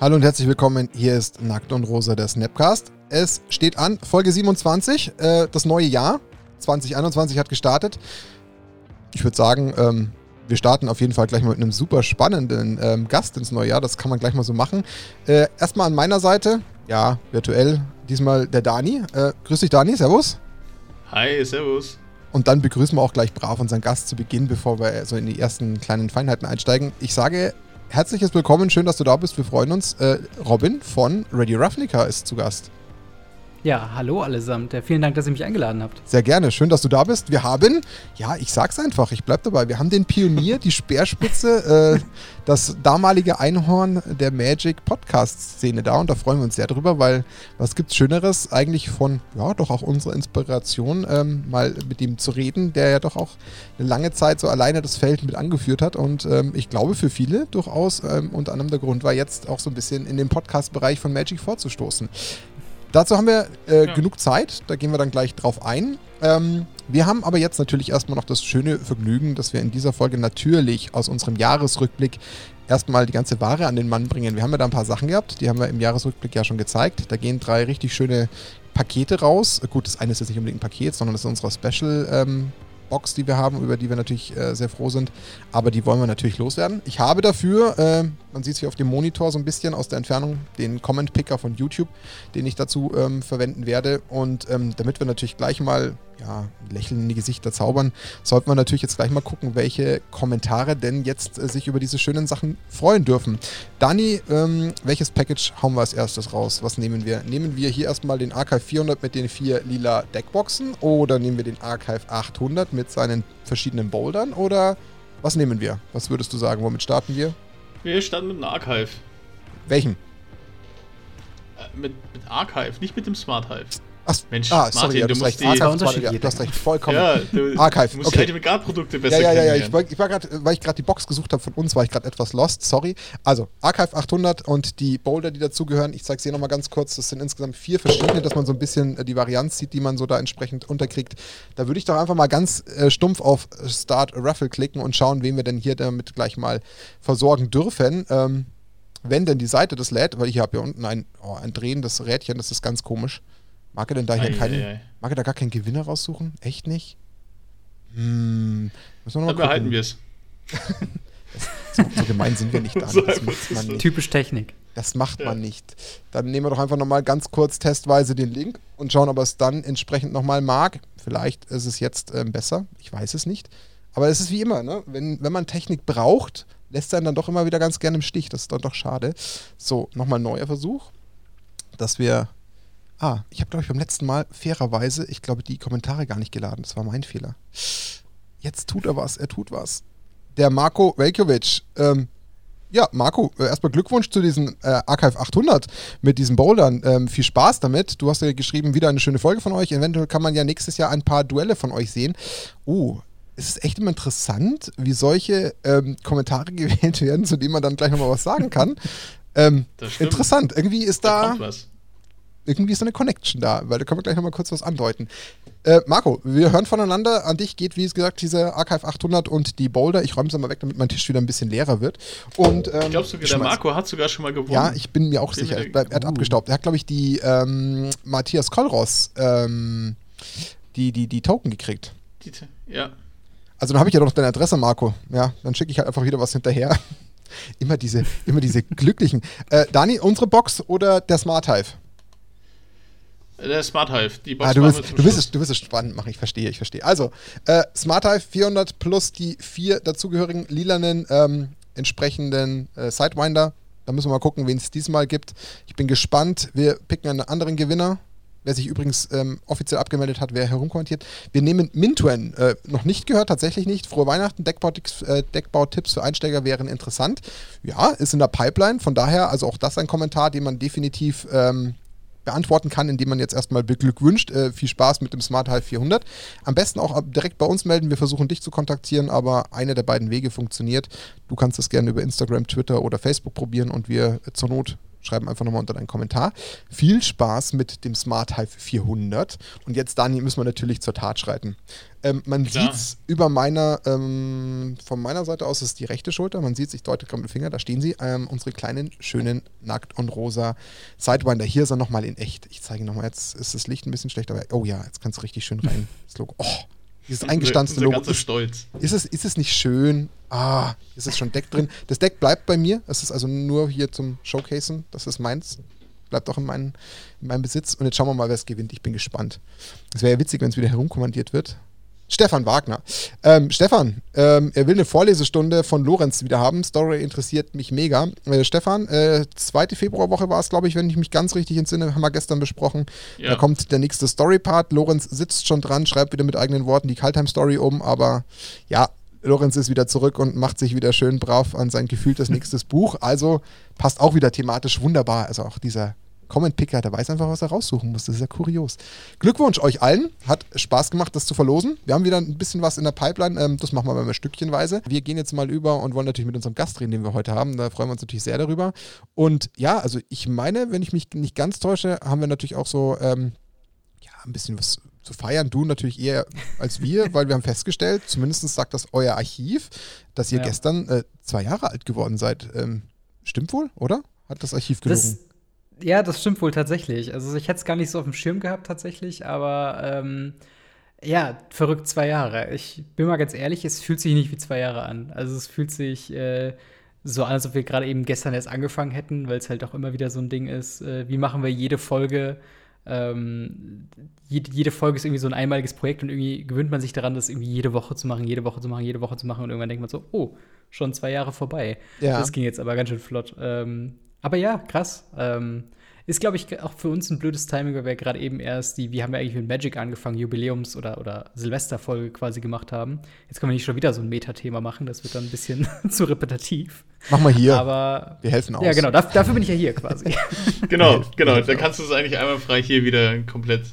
Hallo und herzlich willkommen. Hier ist Nackt und Rosa der Snapcast. Es steht an, Folge 27, äh, das neue Jahr 2021 hat gestartet. Ich würde sagen, ähm, wir starten auf jeden Fall gleich mal mit einem super spannenden ähm, Gast ins neue Jahr. Das kann man gleich mal so machen. Äh, erstmal an meiner Seite, ja, virtuell, diesmal der Dani. Äh, grüß dich, Dani, servus. Hi, servus. Und dann begrüßen wir auch gleich brav unseren Gast zu Beginn, bevor wir so in die ersten kleinen Feinheiten einsteigen. Ich sage herzliches Willkommen, schön, dass du da bist. Wir freuen uns. Äh, Robin von Radio Ravnica ist zu Gast. Ja, hallo allesamt. Ja, vielen Dank, dass ihr mich eingeladen habt. Sehr gerne, schön, dass du da bist. Wir haben, ja, ich sag's einfach, ich bleib dabei. Wir haben den Pionier, die Speerspitze, äh, das damalige Einhorn der Magic Podcast-Szene da und da freuen wir uns sehr drüber, weil was gibt's Schöneres eigentlich von, ja, doch auch unserer Inspiration, ähm, mal mit ihm zu reden, der ja doch auch eine lange Zeit so alleine das Feld mit angeführt hat und ähm, ich glaube für viele durchaus ähm, unter anderem der Grund war jetzt auch so ein bisschen in den Podcast-Bereich von Magic vorzustoßen. Dazu haben wir äh, ja. genug Zeit, da gehen wir dann gleich drauf ein. Ähm, wir haben aber jetzt natürlich erstmal noch das schöne Vergnügen, dass wir in dieser Folge natürlich aus unserem Jahresrückblick erstmal die ganze Ware an den Mann bringen. Wir haben ja da ein paar Sachen gehabt, die haben wir im Jahresrückblick ja schon gezeigt. Da gehen drei richtig schöne Pakete raus. Gut, das eine ist jetzt nicht unbedingt ein Paket, sondern das ist unsere Special ähm, Box, die wir haben, über die wir natürlich äh, sehr froh sind. Aber die wollen wir natürlich loswerden. Ich habe dafür, äh, man sieht es hier auf dem Monitor so ein bisschen aus der Entfernung, den Comment Picker von YouTube, den ich dazu ähm, verwenden werde. Und ähm, damit wir natürlich gleich mal ja, Lächeln in die Gesichter zaubern, sollten wir natürlich jetzt gleich mal gucken, welche Kommentare denn jetzt äh, sich über diese schönen Sachen freuen dürfen. Dani, ähm, welches Package hauen wir als erstes raus? Was nehmen wir? Nehmen wir hier erstmal den Archive 400 mit den vier lila Deckboxen oder nehmen wir den Archive 800 mit seinen verschiedenen Bouldern oder was nehmen wir? Was würdest du sagen? Womit starten wir? Wir starten mit einem Archive. Welchen? Äh, mit, mit Archive, nicht mit dem Smart Hive. Ach, Mensch, ah, sorry, Martin, ja, du, musst recht. Die Archive, ja, du hast recht, vollkommen. Ja, du, Archive, du musst okay. die Garprodukte besser Ja, ja, ja, ja. Ich war, ich war grad, weil ich gerade die Box gesucht habe von uns, war ich gerade etwas lost, sorry. Also, Archive 800 und die Boulder, die dazugehören, ich zeige es hier nochmal ganz kurz, das sind insgesamt vier verschiedene, dass man so ein bisschen äh, die Varianz sieht, die man so da entsprechend unterkriegt. Da würde ich doch einfach mal ganz äh, stumpf auf Start Raffle klicken und schauen, wen wir denn hier damit gleich mal versorgen dürfen. Ähm, wenn denn die Seite das lädt, weil ich habe hier unten ein, oh, ein drehendes Rädchen, das ist ganz komisch. Mag er denn da hier keinen, mag er da gar keinen Gewinner raussuchen? Echt nicht? Hm, müssen wir Dann behalten wir es. so, so, gemein sind wir nicht da. So nicht. Typisch Technik. Das macht ja. man nicht. Dann nehmen wir doch einfach nochmal ganz kurz testweise den Link und schauen, ob er es dann entsprechend nochmal mag. Vielleicht ist es jetzt ähm, besser. Ich weiß es nicht. Aber es ist wie immer, ne? wenn, wenn man Technik braucht, lässt er dann doch immer wieder ganz gerne im Stich. Das ist dann doch schade. So, nochmal neuer Versuch, dass wir Ah, ich habe, glaube ich, beim letzten Mal fairerweise, ich glaube, die Kommentare gar nicht geladen. Das war mein Fehler. Jetzt tut er was, er tut was. Der Marco Velkovic. Ähm, ja, Marco, äh, erstmal Glückwunsch zu diesem äh, Archive 800 mit diesen Bouldern. Ähm, viel Spaß damit. Du hast ja geschrieben, wieder eine schöne Folge von euch. Eventuell kann man ja nächstes Jahr ein paar Duelle von euch sehen. Oh, es ist echt immer interessant, wie solche ähm, Kommentare gewählt werden, zu denen man dann gleich nochmal was sagen kann. Ähm, interessant. Irgendwie ist da, da irgendwie ist so eine Connection da, weil da können wir gleich nochmal kurz was andeuten. Äh, Marco, wir hören voneinander. An dich geht, wie gesagt, diese Archive 800 und die Boulder. Ich räume sie mal weg, damit mein Tisch wieder ein bisschen leerer wird. Und, ähm, ich glaube sogar, der Marco hat sogar schon mal gewonnen. Ja, ich bin mir auch bin sicher. Er hat uh. abgestaubt. Er hat, glaube ich, die ähm, Matthias Kolros ähm, die, die, die Token gekriegt. Die, ja. Also dann habe ich ja doch deine Adresse, Marco. Ja, dann schicke ich halt einfach wieder was hinterher. immer diese, immer diese glücklichen. Äh, Dani, unsere Box oder der Smart Hive? Der Smart Hive, die Box ah, du, willst, du, willst es, du willst es spannend machen, ich verstehe, ich verstehe. Also, äh, Smart Hive 400 plus die vier dazugehörigen lilanen ähm, entsprechenden äh, Sidewinder. Da müssen wir mal gucken, wen es diesmal gibt. Ich bin gespannt. Wir picken einen anderen Gewinner. Wer sich übrigens ähm, offiziell abgemeldet hat, wer herumkommentiert. Wir nehmen Mintuen. Äh, noch nicht gehört, tatsächlich nicht. Frohe Weihnachten. Deckbautipps, äh, Deckbautipps für Einsteiger wären interessant. Ja, ist in der Pipeline. Von daher, also auch das ein Kommentar, den man definitiv ähm, beantworten kann, indem man jetzt erstmal beglückwünscht. Äh, viel Spaß mit dem Smart Hive 400. Am besten auch direkt bei uns melden. Wir versuchen dich zu kontaktieren, aber einer der beiden Wege funktioniert. Du kannst es gerne über Instagram, Twitter oder Facebook probieren und wir zur Not schreiben einfach nochmal unter deinen Kommentar. Viel Spaß mit dem Smart Hive 400. Und jetzt, Dani, müssen wir natürlich zur Tat schreiten. Ähm, man sieht es über meiner, ähm, von meiner Seite aus ist die rechte Schulter. Man sieht es, ich deute gerade mit dem Finger, da stehen sie. Ähm, unsere kleinen, schönen, nackt und rosa Sidewinder. Hier ist er nochmal in echt. Ich zeige nochmal, jetzt ist das Licht ein bisschen schlechter. Aber, oh ja, jetzt kannst du richtig schön rein. Das Logo. Oh, dieses eingestanzte Logo. Ist, Stolz. Ist, es, ist es nicht schön? Ah, ist es schon Deck drin? Das Deck bleibt bei mir. Es ist also nur hier zum Showcasen. Das ist meins. Bleibt auch in, mein, in meinem Besitz. Und jetzt schauen wir mal, wer es gewinnt. Ich bin gespannt. Es wäre ja witzig, wenn es wieder herumkommandiert wird. Stefan Wagner. Ähm, Stefan, ähm, er will eine Vorlesestunde von Lorenz wieder haben. Story interessiert mich mega. Äh, Stefan, äh, zweite Februarwoche war es, glaube ich, wenn ich mich ganz richtig entsinne, haben wir gestern besprochen. Ja. Da kommt der nächste Story-Part. Lorenz sitzt schon dran, schreibt wieder mit eigenen Worten die Kaltheim-Story um, aber ja, Lorenz ist wieder zurück und macht sich wieder schön brav an sein gefühltes nächstes Buch. Also passt auch wieder thematisch wunderbar. Also auch dieser Comment Picker, der weiß einfach, was er raussuchen muss. Das ist ja kurios. Glückwunsch euch allen. Hat Spaß gemacht, das zu verlosen. Wir haben wieder ein bisschen was in der Pipeline. Ähm, das machen wir mal stückchenweise. Wir gehen jetzt mal über und wollen natürlich mit unserem Gast reden, den wir heute haben. Da freuen wir uns natürlich sehr darüber. Und ja, also ich meine, wenn ich mich nicht ganz täusche, haben wir natürlich auch so ähm, ja, ein bisschen was zu feiern. Du natürlich eher als wir, weil wir haben festgestellt, zumindest sagt das euer Archiv, dass ihr ja. gestern äh, zwei Jahre alt geworden seid. Ähm, stimmt wohl, oder? Hat das Archiv gelogen? Das ja, das stimmt wohl tatsächlich. Also ich hätte es gar nicht so auf dem Schirm gehabt tatsächlich, aber ähm, ja, verrückt zwei Jahre. Ich bin mal ganz ehrlich, es fühlt sich nicht wie zwei Jahre an. Also es fühlt sich äh, so an, als ob wir gerade eben gestern erst angefangen hätten, weil es halt auch immer wieder so ein Ding ist, äh, wie machen wir jede Folge ähm, jede, jede, Folge ist irgendwie so ein einmaliges Projekt und irgendwie gewöhnt man sich daran, das irgendwie jede Woche zu machen, jede Woche zu machen, jede Woche zu machen und irgendwann denkt man so, oh, schon zwei Jahre vorbei. Ja. Das ging jetzt aber ganz schön flott. Ähm, aber ja, krass. Ähm, ist, glaube ich, auch für uns ein blödes Timing, weil wir gerade eben erst die, wie haben wir eigentlich mit Magic angefangen, Jubiläums- oder, oder Silvesterfolge quasi gemacht haben. Jetzt können wir nicht schon wieder so ein Metathema machen, das wird dann ein bisschen zu repetitiv. Mach mal hier. Aber wir helfen aus. Ja, genau, dafür, dafür bin ich ja hier quasi. genau, genau, da kannst du es eigentlich einmal frei hier wieder komplett,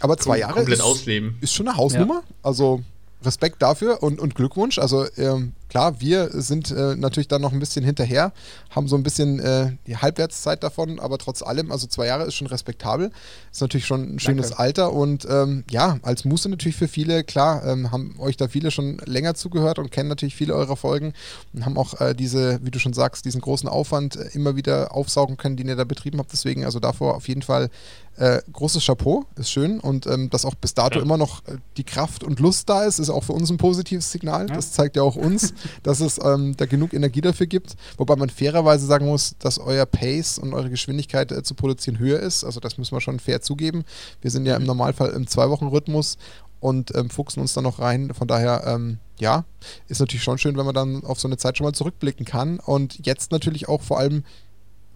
aber zwei Jahre komplett ist, ausleben. Ist schon eine Hausnummer. Ja. Also Respekt dafür und, und Glückwunsch. Also ähm, klar, wir sind äh, natürlich dann noch ein bisschen hinterher, haben so ein bisschen äh, die Halbwertszeit davon, aber trotz allem, also zwei Jahre ist schon respektabel. Ist natürlich schon ein schönes Danke. Alter und ähm, ja, als Muße natürlich für viele, klar, ähm, haben euch da viele schon länger zugehört und kennen natürlich viele eurer Folgen und haben auch äh, diese, wie du schon sagst, diesen großen Aufwand äh, immer wieder aufsaugen können, den ihr da betrieben habt. Deswegen also davor auf jeden Fall äh, großes Chapeau, ist schön und ähm, dass auch bis dato ja. immer noch äh, die Kraft und Lust da ist, ist auch für uns ein positives Signal. Ja. Das zeigt ja auch uns, dass es ähm, da genug Energie dafür gibt. Wobei man fairerweise sagen muss, dass euer Pace und eure Geschwindigkeit äh, zu produzieren höher ist. Also das müssen wir schon fair zugeben. Wir sind ja im. Normalfall im Zwei-Wochen-Rhythmus und ähm, fuchsen uns da noch rein. Von daher, ähm, ja, ist natürlich schon schön, wenn man dann auf so eine Zeit schon mal zurückblicken kann. Und jetzt natürlich auch vor allem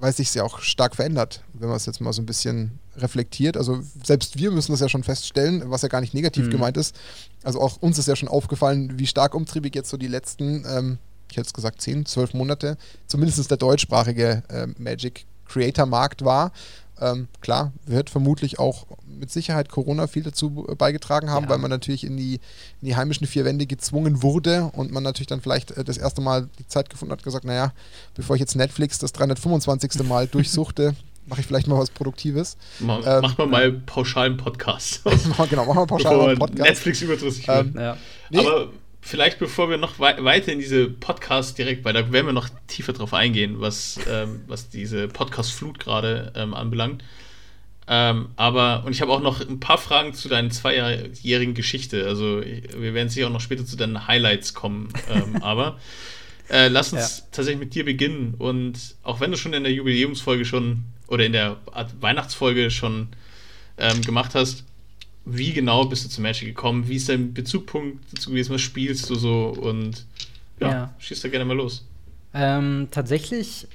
weil sich ja auch stark verändert, wenn man es jetzt mal so ein bisschen reflektiert. Also selbst wir müssen das ja schon feststellen, was ja gar nicht negativ mhm. gemeint ist. Also auch uns ist ja schon aufgefallen, wie stark umtriebig jetzt so die letzten, ähm, ich hätte es gesagt, 10, 12 Monate, zumindest der deutschsprachige äh, Magic Creator Markt war. Ähm, klar, wird vermutlich auch mit Sicherheit Corona viel dazu beigetragen haben, ja. weil man natürlich in die, in die heimischen vier Wände gezwungen wurde und man natürlich dann vielleicht äh, das erste Mal die Zeit gefunden hat, gesagt, naja, bevor ich jetzt Netflix das 325. Mal durchsuchte, mache ich vielleicht mal was Produktives. Mach, ähm, mach mal mal pauschalen Podcast. genau, mach mal pauschalen Podcast. Netflix überdrüssig ähm, ja. nee. Aber vielleicht bevor wir noch wei weiter in diese Podcast direkt, weil da werden wir noch tiefer drauf eingehen, was, ähm, was diese Podcast-Flut gerade ähm, anbelangt. Ähm, aber, und ich habe auch noch ein paar Fragen zu deiner zweijährigen Geschichte. Also, wir werden sicher auch noch später zu deinen Highlights kommen. Ähm, aber äh, lass uns ja. tatsächlich mit dir beginnen. Und auch wenn du schon in der Jubiläumsfolge schon oder in der Weihnachtsfolge schon ähm, gemacht hast, wie genau bist du zum Magic gekommen? Wie ist dein Bezugpunkt dazu gewesen? Was spielst du so? Und ja, ja. schießt da gerne mal los. Ähm, tatsächlich,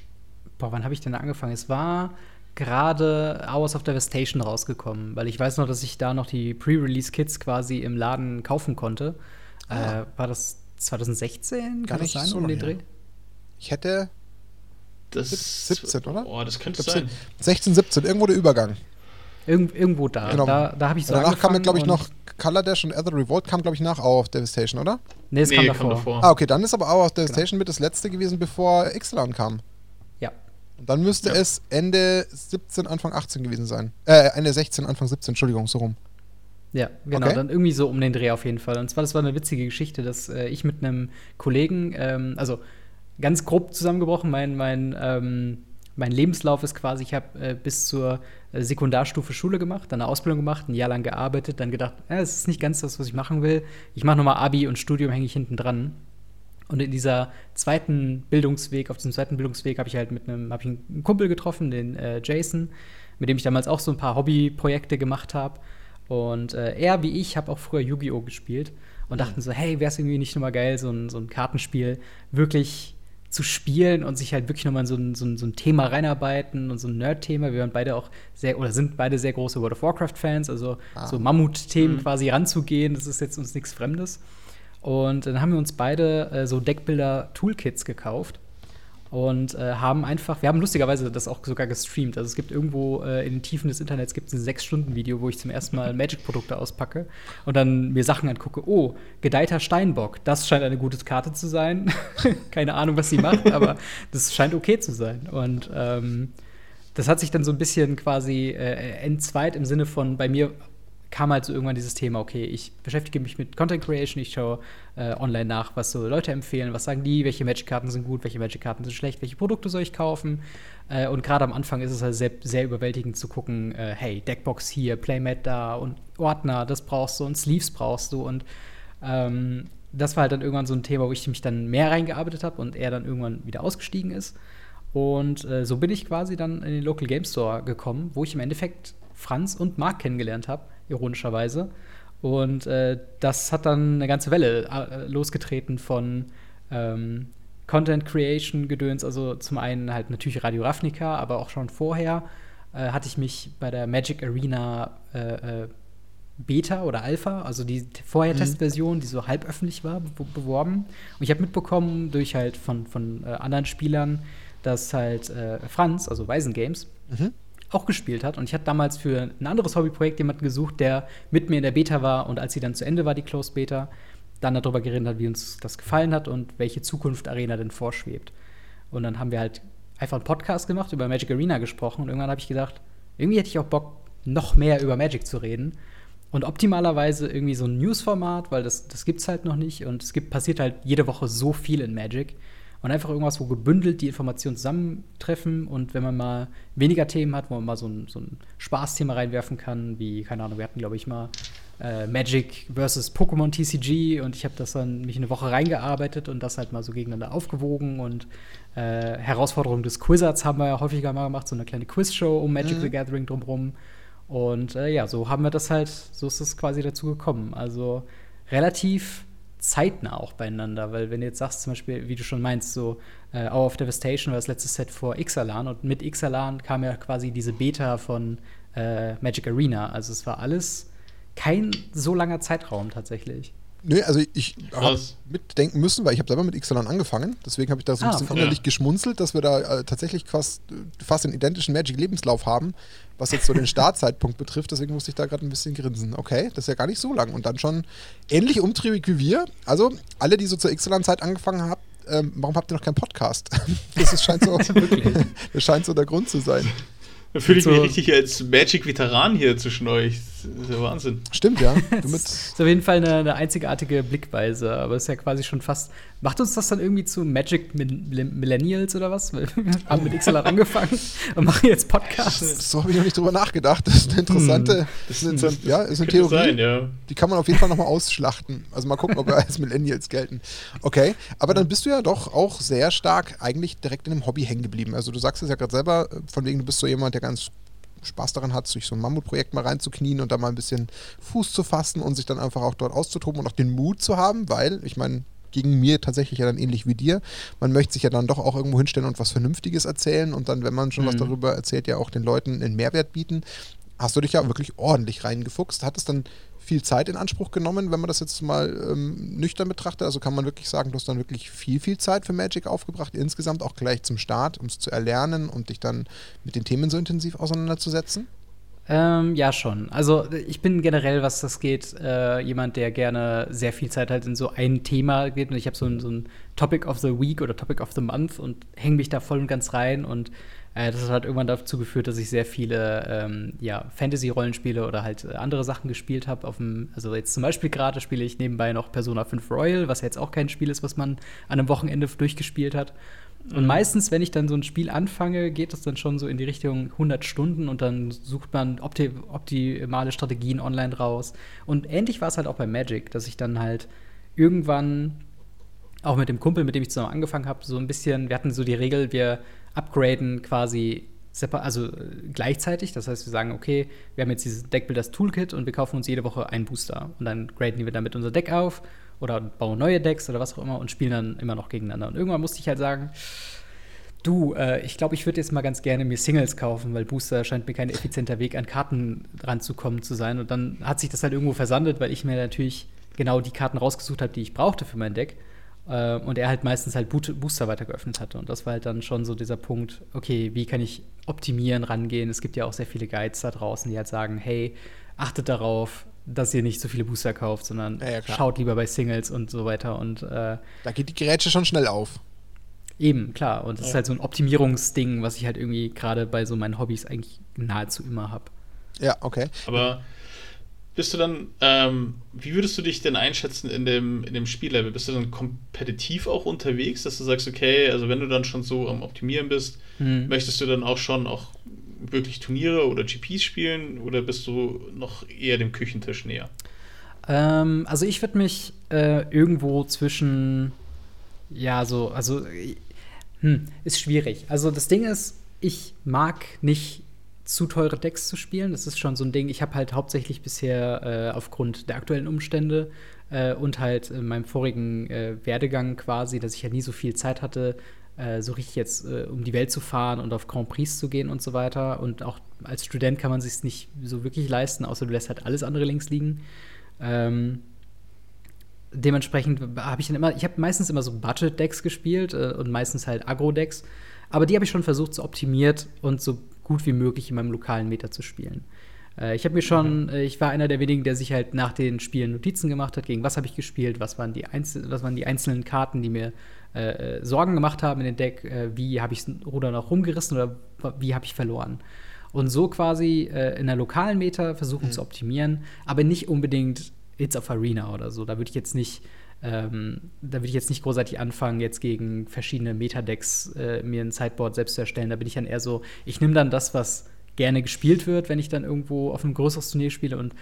boah, wann habe ich denn angefangen? Es war gerade Hours of Devastation rausgekommen, weil ich weiß noch, dass ich da noch die Pre-Release-Kits quasi im Laden kaufen konnte. Ah. Äh, war das 2016? Kann das sein, so um den Dreh? Ich hätte das 17, oder? Oh, das könnte sein. 16, 17, irgendwo der Übergang. Irgend, irgendwo da. Genau. Da, da habe ich so Danach kam, glaube ich, noch Color Dash und Ether Revolt kam, glaube ich, nach of Devastation, oder? Nee, es nee, kam, davor. kam, davor. Ah, okay, dann ist aber Hour of Devastation genau. mit das letzte gewesen, bevor Ixalan kam. Ja. Und dann müsste ja. es Ende 17, Anfang 18 gewesen sein. Äh, Ende 16, Anfang 17, Entschuldigung, so rum. Ja, genau, okay. dann irgendwie so um den Dreh auf jeden Fall. Und zwar, das war eine witzige Geschichte, dass äh, ich mit einem Kollegen, ähm, also ganz grob zusammengebrochen, mein, mein, ähm, mein Lebenslauf ist quasi, ich habe äh, bis zur äh, Sekundarstufe Schule gemacht, dann eine Ausbildung gemacht, ein Jahr lang gearbeitet, dann gedacht, es äh, ist nicht ganz das, was ich machen will. Ich mache nochmal Abi und Studium hänge ich hinten dran. Und in dieser zweiten Bildungsweg, auf diesem zweiten Bildungsweg habe ich halt mit einem, habe ich einen Kumpel getroffen, den äh, Jason, mit dem ich damals auch so ein paar Hobbyprojekte gemacht habe. Und äh, er wie ich habe auch früher Yu-Gi-Oh! gespielt und dachten so, hey, wäre es irgendwie nicht nochmal geil, so ein, so ein Kartenspiel wirklich zu spielen und sich halt wirklich nochmal in so ein, so, ein, so ein Thema reinarbeiten und so ein Nerd-Thema. Wir waren beide auch sehr, oder sind beide sehr große World of Warcraft-Fans, also ah. so Mammut-Themen mhm. quasi ranzugehen, das ist jetzt uns nichts Fremdes. Und dann haben wir uns beide äh, so Deckbilder-Toolkits gekauft und äh, haben einfach, wir haben lustigerweise das auch sogar gestreamt. Also es gibt irgendwo äh, in den Tiefen des Internets gibt ein sechs Stunden Video, wo ich zum ersten Mal Magic-Produkte auspacke und dann mir Sachen angucke. Oh, gedeihter Steinbock, das scheint eine gute Karte zu sein. Keine Ahnung, was sie macht, aber das scheint okay zu sein. Und ähm, das hat sich dann so ein bisschen quasi äh, entzweit im Sinne von bei mir kam halt so irgendwann dieses Thema, okay, ich beschäftige mich mit Content Creation, ich schaue äh, online nach, was so Leute empfehlen, was sagen die, welche Magic-Karten sind gut, welche Magic-Karten sind schlecht, welche Produkte soll ich kaufen. Äh, und gerade am Anfang ist es halt sehr, sehr überwältigend zu gucken, äh, hey, Deckbox hier, Playmat da und Ordner, das brauchst du und Sleeves brauchst du. Und ähm, das war halt dann irgendwann so ein Thema, wo ich mich dann mehr reingearbeitet habe und er dann irgendwann wieder ausgestiegen ist. Und äh, so bin ich quasi dann in den Local Game Store gekommen, wo ich im Endeffekt Franz und Marc kennengelernt habe ironischerweise. Und äh, das hat dann eine ganze Welle äh, losgetreten von ähm, Content Creation Gedöns, also zum einen halt natürlich Radio Ravnica, aber auch schon vorher äh, hatte ich mich bei der Magic Arena äh, äh, Beta oder Alpha, also die Vorher-Testversion, mhm. die so halb öffentlich war, beworben. Und ich habe mitbekommen durch halt von, von anderen Spielern, dass halt Franz, also Weisen Games, mhm auch gespielt hat. Und ich hatte damals für ein anderes Hobbyprojekt jemanden gesucht, der mit mir in der Beta war und als sie dann zu Ende war, die Closed Beta, dann darüber geredet hat, wie uns das gefallen hat und welche Zukunft Arena denn vorschwebt. Und dann haben wir halt einfach einen Podcast gemacht, über Magic Arena gesprochen und irgendwann habe ich gedacht, irgendwie hätte ich auch Bock, noch mehr über Magic zu reden. Und optimalerweise irgendwie so ein News-Format, weil das, das gibt es halt noch nicht und es gibt, passiert halt jede Woche so viel in Magic und einfach irgendwas, wo gebündelt die Informationen zusammentreffen und wenn man mal weniger Themen hat, wo man mal so ein, so ein Spaßthema reinwerfen kann, wie, keine Ahnung, wir hatten, glaube ich, mal äh, Magic versus Pokémon TCG und ich habe das dann mich eine Woche reingearbeitet und das halt mal so gegeneinander aufgewogen und äh, Herausforderung des Quizzards haben wir ja häufiger mal gemacht, so eine kleine Quizshow um Magic mhm. the Gathering drumherum. Und äh, ja, so haben wir das halt, so ist es quasi dazu gekommen. Also relativ zeitnah auch beieinander, weil wenn du jetzt sagst, zum Beispiel, wie du schon meinst, so äh, Hour of Devastation war das letzte Set vor Ixalan und mit Ixalan kam ja quasi diese Beta von äh, Magic Arena. Also es war alles kein so langer Zeitraum tatsächlich. Nee, also ich habe mitdenken müssen, weil ich habe selber mit Ixalan angefangen. Deswegen habe ich da so ein ah, bisschen innerlich ja. geschmunzelt, dass wir da äh, tatsächlich fast, fast einen identischen Magic-Lebenslauf haben, was jetzt so den Startzeitpunkt betrifft. Deswegen musste ich da gerade ein bisschen grinsen. Okay, das ist ja gar nicht so lang. Und dann schon ähnlich umtriebig wie wir. Also alle, die so zur Ixalan-Zeit angefangen haben, ähm, warum habt ihr noch keinen Podcast? das, ist, scheint so, das scheint so der Grund zu sein. Da fühle ich so mich richtig als Magic-Veteran hier zwischen euch. Das ist ja Wahnsinn. Stimmt, ja. das ist auf jeden Fall eine, eine, einzigartige Blickweise, aber es ist ja quasi schon fast. Macht uns das dann irgendwie zu Magic Millennials oder was? Wir haben mit XLR angefangen und machen jetzt Podcasts. So habe ich noch nicht drüber nachgedacht. Das ist eine interessante. Hm. Das ist eine, ja, ist eine Theorie. Sein, ja. Die kann man auf jeden Fall nochmal ausschlachten. Also mal gucken, ob wir als Millennials gelten. Okay, aber dann bist du ja doch auch sehr stark eigentlich direkt in dem Hobby hängen geblieben. Also du sagst es ja gerade selber, von wegen, du bist so jemand, der ganz Spaß daran hat, sich so ein Mammutprojekt mal reinzuknien und da mal ein bisschen Fuß zu fassen und sich dann einfach auch dort auszutoben und auch den Mut zu haben, weil, ich meine, gegen mir tatsächlich ja dann ähnlich wie dir. Man möchte sich ja dann doch auch irgendwo hinstellen und was Vernünftiges erzählen und dann, wenn man schon mhm. was darüber erzählt, ja auch den Leuten einen Mehrwert bieten. Hast du dich ja wirklich ordentlich reingefuchst. Hat es dann viel Zeit in Anspruch genommen, wenn man das jetzt mal ähm, nüchtern betrachtet. Also kann man wirklich sagen, du hast dann wirklich viel, viel Zeit für Magic aufgebracht, insgesamt auch gleich zum Start, um es zu erlernen und dich dann mit den Themen so intensiv auseinanderzusetzen? Ähm, ja, schon. Also ich bin generell, was das geht, äh, jemand, der gerne sehr viel Zeit halt in so ein Thema geht. Und ich habe so so ein Topic of the Week oder Topic of the Month und hänge mich da voll und ganz rein und Äh, das hat irgendwann dazu geführt, dass ich sehr viele ähm, ja, Fantasy-Rollenspiele oder halt äh, andere Sachen gespielt habe. Also jetzt zum Beispiel gerade spiele ich nebenbei noch Persona 5 Royal, was jetzt auch kein Spiel ist, was man an einem Wochenende durchgespielt hat. Und mhm. meistens, wenn ich dann so ein Spiel anfange, geht es dann schon so in die Richtung 100 Stunden und dann sucht man opti optimale Strategien online raus. Und ähnlich war es halt auch bei Magic, dass ich dann halt irgendwann auch mit dem Kumpel, mit dem ich zusammen angefangen habe, so ein bisschen, wir hatten so die Regel, wir upgraden quasi also äh, gleichzeitig. Das heißt, wir sagen, okay, wir haben jetzt dieses Deckbuilders Toolkit und wir kaufen uns jede Woche einen Booster. Und dann graden wir damit unser Deck auf oder bauen neue Decks oder was auch immer und spielen dann immer noch gegeneinander. Und irgendwann musste ich halt sagen, du, äh, ich glaube, ich würde jetzt mal ganz gerne mir Singles kaufen, weil Booster scheint mir kein effizienter Weg, an Karten ranzukommen zu sein. Und dann hat sich das halt irgendwo versandet, weil ich mir natürlich genau die Karten rausgesucht habe, die ich brauchte für mein Deck. Äh, und er halt meistens halt Boot Booster weiter geöffnet hatte. Und das war halt dann schon so dieser Punkt, okay, wie kann ich optimieren, rangehen? Es gibt ja auch sehr viele Guides da draußen, die halt sagen, hey, achtet darauf, dass ihr nicht so viele Booster kauft, sondern ja, ja, schaut lieber bei Singles und so weiter. Und äh, da geht die Gerätsche schon schnell auf. Eben, klar. Und das ja. ist halt so ein Optimierungsding, was ich halt irgendwie gerade bei so meinen Hobbys eigentlich nahezu immer habe. Ja, okay. Aber bist du dann, ähm, wie würdest du dich denn einschätzen in dem, in dem Spiellevel? Bist du dann kompetitiv auch unterwegs, dass du sagst, okay, also wenn du dann schon so am Optimieren bist, hm. möchtest du dann auch schon auch wirklich Turniere oder GPs spielen oder bist du noch eher dem Küchentisch näher? Ähm, also ich würde mich äh, irgendwo zwischen, ja, so, also, hm, ist schwierig. Also das Ding ist, ich mag nicht zu teure Decks zu spielen. Das ist schon so ein Ding. Ich habe halt hauptsächlich bisher äh, aufgrund der aktuellen Umstände äh, und halt in meinem vorigen äh, Werdegang quasi, dass ich ja nie so viel Zeit hatte, äh, so richtig jetzt äh, um die Welt zu fahren und auf Grand Prix zu gehen und so weiter. Und auch als Student kann man sich nicht so wirklich leisten, außer du lässt halt alles andere links liegen. Ähm, dementsprechend habe ich dann immer, ich habe meistens immer so Budget-Decks gespielt äh, und meistens halt Agro-Decks. Aber die habe ich schon versucht, so optimiert und so gut wie möglich in meinem lokalen Meter zu spielen. Äh, ich habe mir schon, äh, ich war einer der wenigen, der sich halt nach den Spielen Notizen gemacht hat, gegen was habe ich gespielt, was waren die, Einzel was waren die einzelnen Karten, die mir äh, äh Sorgen gemacht haben in den Deck, wie habe ich das Ruder noch rumgerissen oder wie habe ich verloren. Und so quasi äh, in der lokalen Meter versuchen mhm. zu optimieren, aber nicht unbedingt Hits of Arena oder so. Da würde ich jetzt nicht ähm, da würde ich jetzt nicht großartig anfangen, jetzt gegen verschiedene Metadecks äh, mir ein Sideboard selbst zu erstellen. Da bin ich dann eher so, ich nehme dann das, was gerne gespielt wird, wenn ich dann irgendwo auf einem größeres Turnier spiele und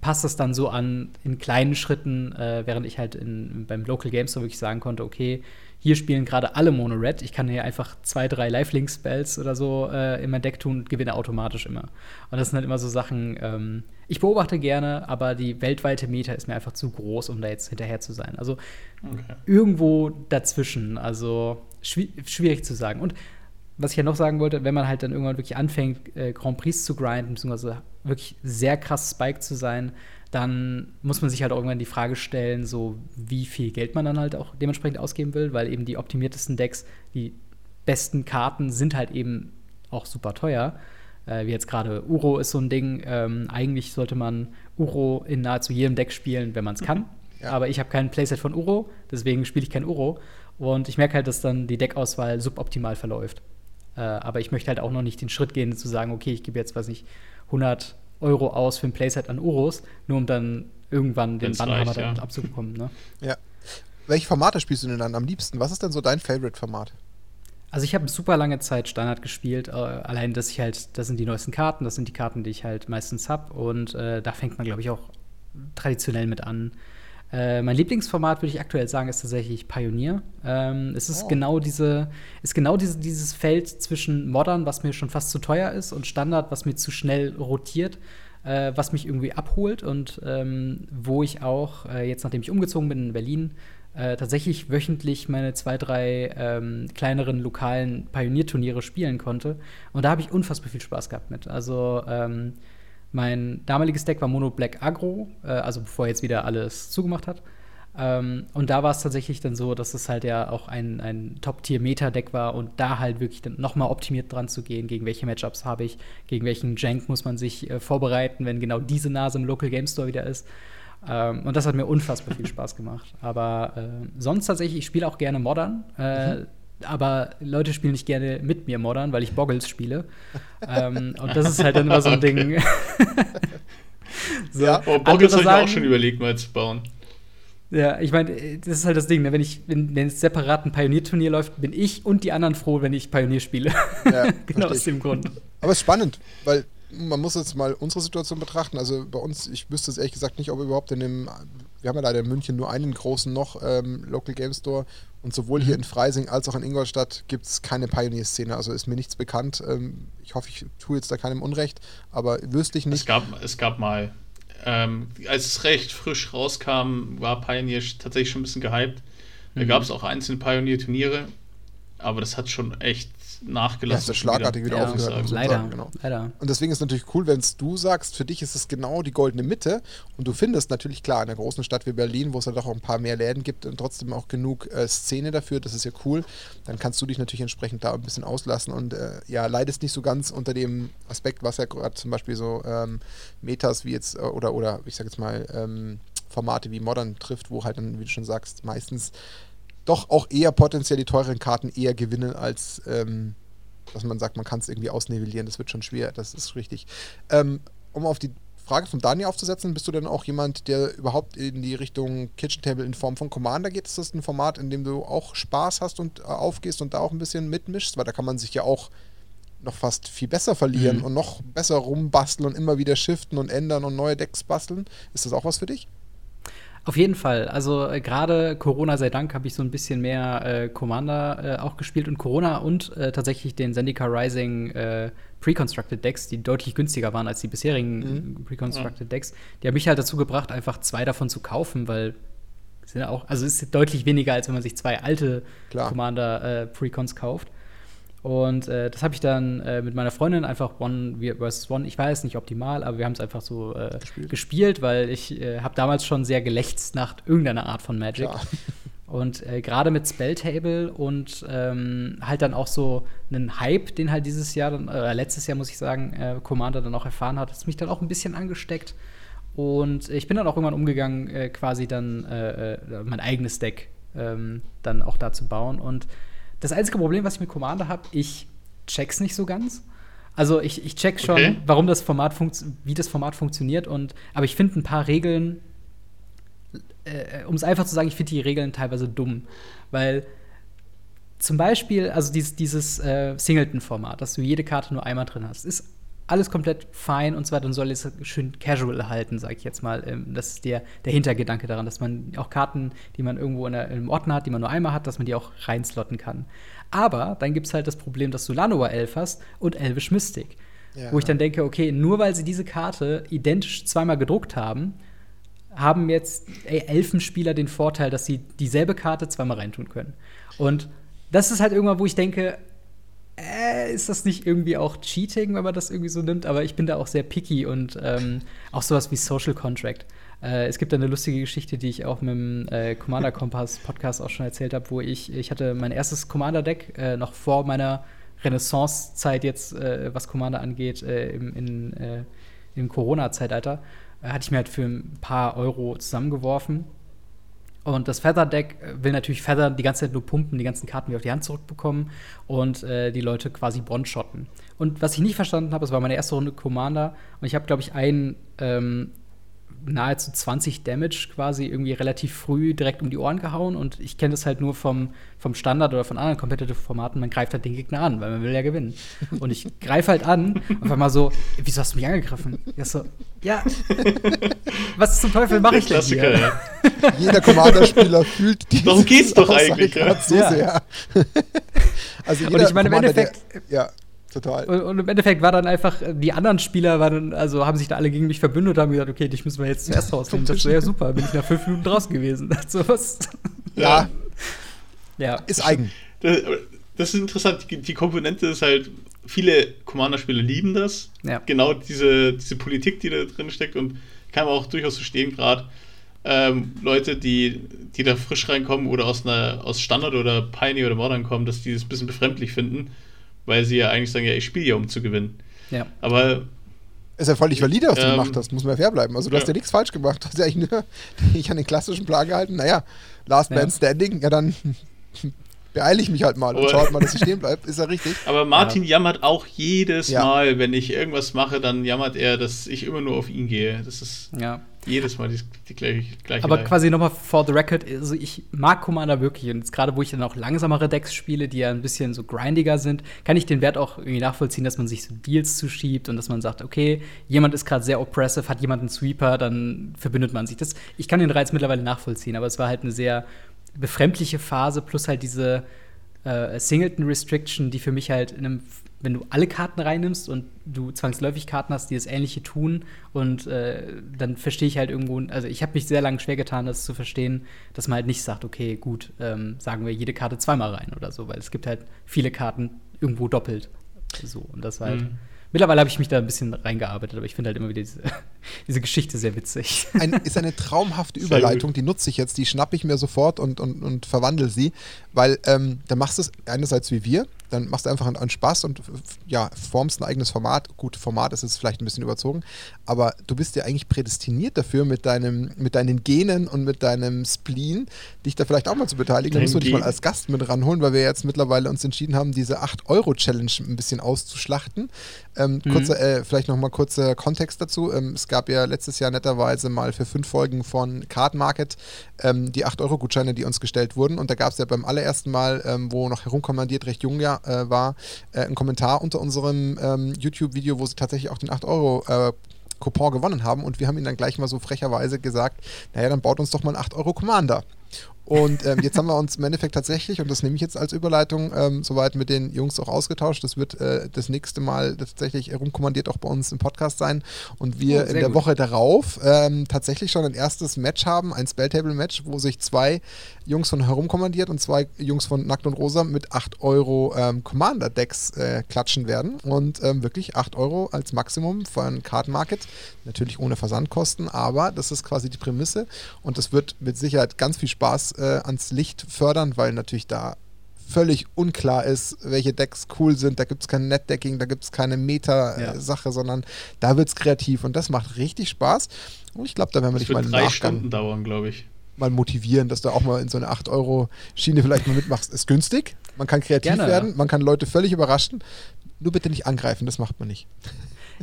passe das dann so an in kleinen Schritten, äh, während ich halt in, beim Local Game Store wirklich sagen konnte, okay, hier spielen gerade alle Mono Red. Ich kann hier einfach zwei, drei Lifelink-Spells oder so äh, in mein Deck tun und gewinne automatisch immer. Und das sind halt immer so Sachen, ähm, ich beobachte gerne, aber die weltweite Meta ist mir einfach zu groß, um da jetzt hinterher zu sein. Also okay. irgendwo dazwischen. Also schwi schwierig zu sagen. Und was ich ja noch sagen wollte, wenn man halt dann irgendwann wirklich anfängt, äh, Grand Prix zu grinden, beziehungsweise wirklich sehr krass Spike zu sein, dann muss man sich halt irgendwann die Frage stellen, so wie viel Geld man dann halt auch dementsprechend ausgeben will, weil eben die optimiertesten Decks, die besten Karten sind halt eben auch super teuer. Äh, wie jetzt gerade Uro ist so ein Ding. Ähm, eigentlich sollte man Uro in nahezu jedem Deck spielen, wenn man es kann. Ja. Aber ich habe kein Playset von Uro, deswegen spiele ich kein Uro. Und ich merke halt, dass dann die Deckauswahl suboptimal verläuft. Äh, aber ich möchte halt auch noch nicht den Schritt gehen, zu sagen, okay, ich gebe jetzt, weiß nicht, 100 Euro aus für ein Playset an Uros, nur um dann irgendwann den Bannhammer ja. abzubekommen. Ne? Ja. Welche Formate spielst du denn dann am liebsten? Was ist denn so dein Favorite-Format? Also ich habe super lange Zeit Standard gespielt, äh, allein dass ich halt, das sind die neuesten Karten, das sind die Karten, die ich halt meistens habe und äh, da fängt man, glaube ich, auch traditionell mit an. Äh, mein Lieblingsformat, würde ich aktuell sagen, ist tatsächlich Pioneer. Ähm, es ist oh. genau diese, ist genau diese, dieses Feld zwischen Modern, was mir schon fast zu teuer ist, und Standard, was mir zu schnell rotiert, äh, was mich irgendwie abholt und ähm, wo ich auch, äh, jetzt nachdem ich umgezogen bin in Berlin, äh, tatsächlich wöchentlich meine zwei, drei ähm, kleineren lokalen Pionierturniere spielen konnte. Und da habe ich unfassbar viel Spaß gehabt mit. Also ähm, mein damaliges Deck war Mono Black Agro, äh, also bevor er jetzt wieder alles zugemacht hat. Ähm, und da war es tatsächlich dann so, dass es halt ja auch ein, ein Top-Tier-Meta-Deck war und da halt wirklich dann nochmal optimiert dran zu gehen, gegen welche Matchups habe ich, gegen welchen Jank muss man sich äh, vorbereiten, wenn genau diese Nase im Local Game Store wieder ist. Ähm, und das hat mir unfassbar viel Spaß gemacht. Aber äh, sonst tatsächlich, ich spiele auch gerne Modern. Äh, mhm. Aber Leute spielen nicht gerne mit mir Modern, weil ich Boggles spiele. ähm, und das ist halt dann immer so ein Ding. so, ja, oh, Boggles habe ich auch schon überlegt, mal zu bauen. Ja, ich meine, das ist halt das Ding, ne? wenn ich, wenn, wenn es separat ein Pionierturnier läuft, bin ich und die anderen froh, wenn ich Pionier spiele. Ja, genau aus dem Grund. Aber es ist spannend, weil man muss jetzt mal unsere Situation betrachten. Also bei uns, ich wüsste es ehrlich gesagt nicht, ob überhaupt in dem, wir haben ja leider in München nur einen großen noch ähm, Local Game Store und sowohl hier mhm. in Freising als auch in Ingolstadt gibt es keine Pioneer-Szene. Also ist mir nichts bekannt. Ähm, ich hoffe, ich tue jetzt da keinem Unrecht, aber wüsste ich nicht. Es gab, es gab mal, ähm, als es recht frisch rauskam, war Pioneer tatsächlich schon ein bisschen gehypt. Da mhm. gab es auch einzelne Pioneer-Turniere, aber das hat schon echt nachgelassen. Ja, ist schlagartig wieder, wieder aufgehört. Ja, leider, sagen, genau. leider. Und deswegen ist es natürlich cool, wenn du sagst, für dich ist es genau die goldene Mitte und du findest natürlich klar in einer großen Stadt wie Berlin, wo es ja doch auch ein paar mehr Läden gibt und trotzdem auch genug äh, Szene dafür, das ist ja cool, dann kannst du dich natürlich entsprechend da ein bisschen auslassen und äh, ja, leidest nicht so ganz unter dem Aspekt, was ja gerade zum Beispiel so ähm, Metas wie jetzt äh, oder, oder ich sag jetzt mal ähm, Formate wie Modern trifft, wo halt dann, wie du schon sagst, meistens doch auch eher potenziell die teuren Karten eher gewinnen, als ähm, dass man sagt, man kann es irgendwie ausnivellieren. Das wird schon schwer, das ist richtig. Ähm, um auf die Frage von Daniel aufzusetzen, bist du denn auch jemand, der überhaupt in die Richtung Kitchen Table in Form von Commander geht? Ist das ein Format, in dem du auch Spaß hast und äh, aufgehst und da auch ein bisschen mitmischst? Weil da kann man sich ja auch noch fast viel besser verlieren mhm. und noch besser rumbasteln und immer wieder shiften und ändern und neue Decks basteln. Ist das auch was für dich? Auf jeden Fall. Also äh, gerade Corona sei Dank habe ich so ein bisschen mehr äh, Commander äh, auch gespielt und Corona und äh, tatsächlich den Zendika Rising äh, Pre-Constructed Decks, die deutlich günstiger waren als die bisherigen mhm. Pre-Constructed Decks. Die haben mich halt dazu gebracht, einfach zwei davon zu kaufen, weil sind auch, also es ist deutlich weniger, als wenn man sich zwei alte Klar. Commander äh, Precons kauft. Und äh, das habe ich dann äh, mit meiner Freundin einfach One vs. One, ich weiß nicht optimal, aber wir haben es einfach so äh, gespielt. gespielt. weil ich äh, habe damals schon sehr gelächzt nach irgendeiner Art von Magic. Ja. Und äh, gerade mit Spelltable und ähm, halt dann auch so einen Hype, den halt dieses Jahr, dann, äh, letztes Jahr muss ich sagen, Commander dann auch erfahren hat, hat es mich dann auch ein bisschen angesteckt. Und ich bin dann auch irgendwann umgegangen, quasi dann mein eigenes Deck ähm, dann auch da zu bauen. Und das einzige Problem, was ich mit Commander habe, ich check's nicht so ganz. Also ich, ich check schon, okay. warum das Format wie das Format funktioniert und aber ich finde ein paar Regeln, äh, um es einfach zu sagen, ich finde die Regeln teilweise dumm. Weil zum Beispiel, also dieses, dieses äh, Singleton-Format, dass du jede Karte nur einmal drin hast, ist alles komplett fein und zwar dann soll es schön casual halten, sage ich jetzt mal. Ähm, das ist der, der Hintergedanke daran, dass man auch Karten, die man irgendwo in der, im Ordner hat, die man nur einmal hat, dass man die auch reinslotten kann. Aber dann gibt es halt das Problem, dass du Lanoa Elf hast und Elvish Mystic. Ja. Wo ich dann denke, okay, nur weil sie diese Karte identisch zweimal gedruckt haben, haben jetzt ey, Elfenspieler den Vorteil, dass sie dieselbe Karte zweimal reintun können. Und das ist halt irgendwann, wo ich denke, äh, ist das nicht irgendwie auch Cheating, wenn man das irgendwie so nimmt? Aber ich bin da auch sehr picky und ähm, auch sowas wie Social Contract. Äh, es gibt da eine lustige Geschichte, die ich auch mit dem äh, Commander Kompass Podcast auch schon erzählt habe, wo ich, ich hatte mein erstes Commander-Deck äh, noch vor meiner Renaissance-Zeit jetzt, äh, was Commander angeht, äh, im, in, im Corona-Zeitalter, hatte ich mir halt für ein paar Euro zusammengeworfen und das Feather-Deck will natürlich Feather die ganze Zeit nur pumpen, die ganzen Karten wieder auf die Hand zurückbekommen und äh, die Leute quasi bond-shotten. Und was ich nicht verstanden habe, es war meine erste Runde Commander und ich habe, glaube ich, einen ähm, nahezu 20 Damage quasi irgendwie relativ früh direkt um die Ohren gehauen. Und ich kenne das halt nur vom, vom Standard oder von anderen Competitive-Formaten. Man greift halt den Gegner an, weil man will ja gewinnen. Und ich greife halt an, auf einmal so, wieso hast du mich angegriffen? Ja, so, ja, was zum Teufel mache ich denn hier? Ja. Jeder Commander-Spieler fühlt die Darum geht's doch eigentlich, ja. so ja. sehr. also jeder Und ich meine, im Endeffekt, der, ja total. Und, und, im Endeffekt war dann einfach, die anderen Spieler waren, also haben sich da alle gegen mich verbündet und haben gesagt, okay, dich müssen wir jetzt zuerst rausnehmen. das war ja super, bin ich nach fünf Minuten draußen gewesen. so was. Ja. ja. Ist eigen. Das, das ist interessant. Die, die, Komponente ist halt, viele Commander-Spieler lieben das. Ja. Genau diese, diese Politik, die da drin steckt und kann man auch durchaus verstehen, gerade. Ähm, Leute, die, die da frisch reinkommen oder aus einer aus Standard oder Pioneer oder Modern kommen, dass die das ein bisschen befremdlich finden weil sie ja eigentlich sagen, ja, ich spiele ja, um zu gewinnen. Ja. Aber ist ja völlig valide, was ähm, du gemacht hast, muss man ja fair bleiben. Also du ja. hast ja nichts falsch gemacht. Du hast ja eigentlich nur dich an den klassischen Plan gehalten. Naja, Last Man Standing, ja dann beeile ich mich halt mal und schaue mal, dass ich stehen bleibe. Ist ja richtig. Aber Martin ja. jammert auch jedes ja. Mal, wenn ich irgendwas mache, dann jammert er, dass ich immer nur auf ihn gehe. Das ist ja. jedes Mal die, die gleiche, gleiche Aber Reihe. quasi nochmal for the record, also ich mag Commander wirklich und gerade wo ich dann auch langsamere Decks spiele, die ja ein bisschen so grindiger sind, kann ich den Wert auch irgendwie nachvollziehen, dass man sich so Deals zuschiebt und dass man sagt, okay, jemand ist gerade sehr oppressive, hat jemand einen Sweeper, dann verbündet man sich. Das, ich kann den Reiz mittlerweile nachvollziehen, aber es war halt eine sehr befremdliche Phase plus halt diese äh, Singleton Restriction, die für mich halt in einem, wenn du alle Karten reinnimmst und du zwangsläufig Karten hast, die das Ähnliche tun und äh, dann verstehe ich halt irgendwo, also ich habe mich sehr lange schwer getan, das zu verstehen, dass man halt nicht sagt, okay, gut, ähm, sagen wir jede Karte zweimal rein oder so, weil es gibt halt viele Karten irgendwo doppelt. So, und das halt. Mhm Mittlerweile habe ich mich da ein bisschen reingearbeitet, aber ich finde halt immer wieder diese, diese Geschichte sehr witzig. Ein, ist eine traumhafte Überleitung, die nutze ich jetzt, die schnappe ich mir sofort und, und, und verwandle sie, weil ähm, da machst du es einerseits wie wir, dann machst du einfach einen, Spaß und ja, formst ein eigenes Format. Gut, Format ist jetzt vielleicht ein bisschen überzogen, aber du bist ja eigentlich prädestiniert dafür, mit, deinem, mit deinen Genen und mit deinem Spleen dich da vielleicht auch mal zu beteiligen. Da musst du dich mal als Gast mit ranholen, weil wir jetzt mittlerweile uns entschieden haben, diese 8-Euro-Challenge ein bisschen auszuschlachten. Ähm, mhm. kurze, äh, vielleicht nochmal kurzer Kontext dazu. Ähm, es gab ja letztes Jahr netterweise mal für fünf Folgen von Card Market ähm, die 8-Euro-Gutscheine, die uns gestellt wurden. Und da gab es ja beim allerersten Mal, ähm, wo noch herumkommandiert recht jung ja, äh, war, äh, einen Kommentar unter unserem ähm, YouTube-Video, wo sie tatsächlich auch den 8-Euro äh, Coupon gewonnen haben und wir haben ihnen dann gleich mal so frecherweise gesagt, naja, dann baut uns doch mal einen 8 Euro Commander. Und ähm, jetzt haben wir uns im Endeffekt tatsächlich, und das nehme ich jetzt als Überleitung, ähm, soweit mit den Jungs auch ausgetauscht. Das wird äh, das nächste Mal tatsächlich herumkommandiert auch bei uns im Podcast sein. Und wir oh, in der gut. Woche darauf ähm, tatsächlich schon ein erstes Match haben, ein Spelltable-Match, wo sich zwei Jungs von herumkommandiert und zwei Jungs von Nackt und Rosa mit 8 Euro ähm, Commander-Decks äh, klatschen werden. Und ähm, wirklich 8 Euro als Maximum von Card Market. Natürlich ohne Versandkosten, aber das ist quasi die Prämisse. Und das wird mit Sicherheit ganz viel Spaß äh, ans Licht fördern, weil natürlich da völlig unklar ist, welche Decks cool sind. Da gibt es kein Netdecking, da gibt es keine Meta-Sache, ja. sondern da wird es kreativ und das macht richtig Spaß. Und ich glaube, da werden wir dich mal drei Nachgang Stunden dauern, glaube ich. Mal motivieren, dass du auch mal in so eine 8-Euro-Schiene vielleicht mal mitmachst. Ist günstig, man kann kreativ Gerne, werden, man kann Leute völlig überraschen. Nur bitte nicht angreifen, das macht man nicht.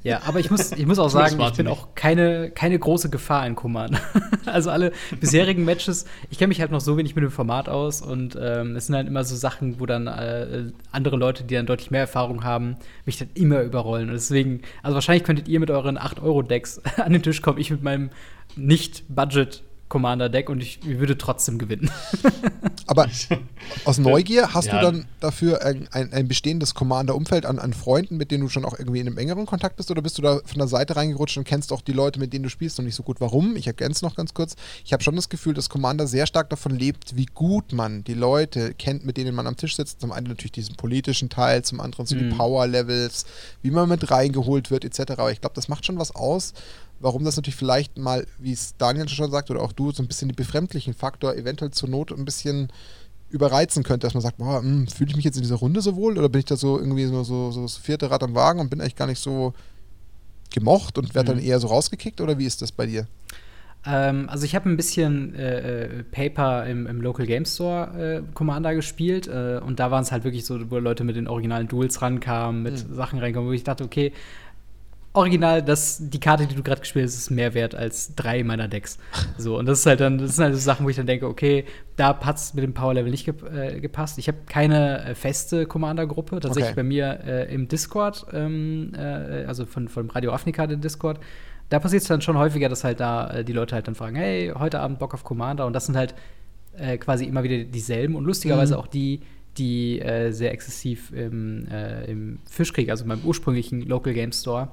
Ja, aber ich muss, ich muss auch sagen, ich bin auch keine, keine große Gefahr in Command. also alle bisherigen Matches, ich kenne mich halt noch so wenig mit dem Format aus und ähm, es sind halt immer so Sachen, wo dann äh, andere Leute, die dann deutlich mehr Erfahrung haben, mich dann immer überrollen. Und deswegen, also wahrscheinlich könntet ihr mit euren 8-Euro-Decks an den Tisch kommen, ich mit meinem nicht-Budget Commander-Deck und ich, würde trotzdem gewinnen. Aber aus Neugier hast ja. du dann dafür ein, ein, ein bestehendes Commander-Umfeld an, an, Freunden, mit denen du schon auch irgendwie in einem engeren Kontakt bist, oder bist du da von der Seite reingerutscht und kennst auch die Leute, mit denen du spielst und nicht so gut? Warum? Ich ergänze noch ganz kurz. Ich habe schon das Gefühl, dass Commander sehr stark davon lebt, wie gut man die Leute kennt, mit denen man am Tisch sitzt. Zum einen natürlich diesen politischen Teil, zum anderen so mhm. die Power-Levels, wie man mit reingeholt wird, etc. Aber ich glaube, das macht schon was aus warum das natürlich vielleicht mal, wie es Daniel schon sagt, oder auch du, so ein bisschen den befremdlichen Faktor eventuell zur Not ein bisschen überreizen könnte, dass man sagt, hm, fühle ich mich jetzt in dieser Runde so wohl oder bin ich da so irgendwie so, so, so das vierte Rad am Wagen und bin eigentlich gar nicht so gemocht und werde mhm. dann eher so rausgekickt oder wie ist das bei dir? Ähm, also ich habe ein bisschen äh, äh, Paper im, im, Local Game Store äh, Commander gespielt äh, und da waren es halt wirklich so, wo Leute mit den originalen Duels rankamen, mit mhm. Sachen reinkamen, wo ich dachte, okay, original, dass die Karte, die du gerade gespielt hast, ist mehr wert als drei meiner Decks. So, und das ist halt dann, das sind halt so Sachen, wo ich dann denke, okay, da hat es mit dem Power Level nicht äh, gepasst. Ich habe keine äh, feste Commander-Gruppe, tatsächlich okay. bei mir äh, im Discord, ähm, äh, also von, von Radio Afnika, den Discord. Da passiert es dann schon häufiger, dass halt da äh, die Leute halt dann fragen, hey, heute Abend Bock auf Commander. Und das sind halt äh, quasi immer wieder dieselben und lustigerweise mhm. auch die, die sehr exzessiv im, im Fischkrieg, also meinem ursprünglichen Local Game Store,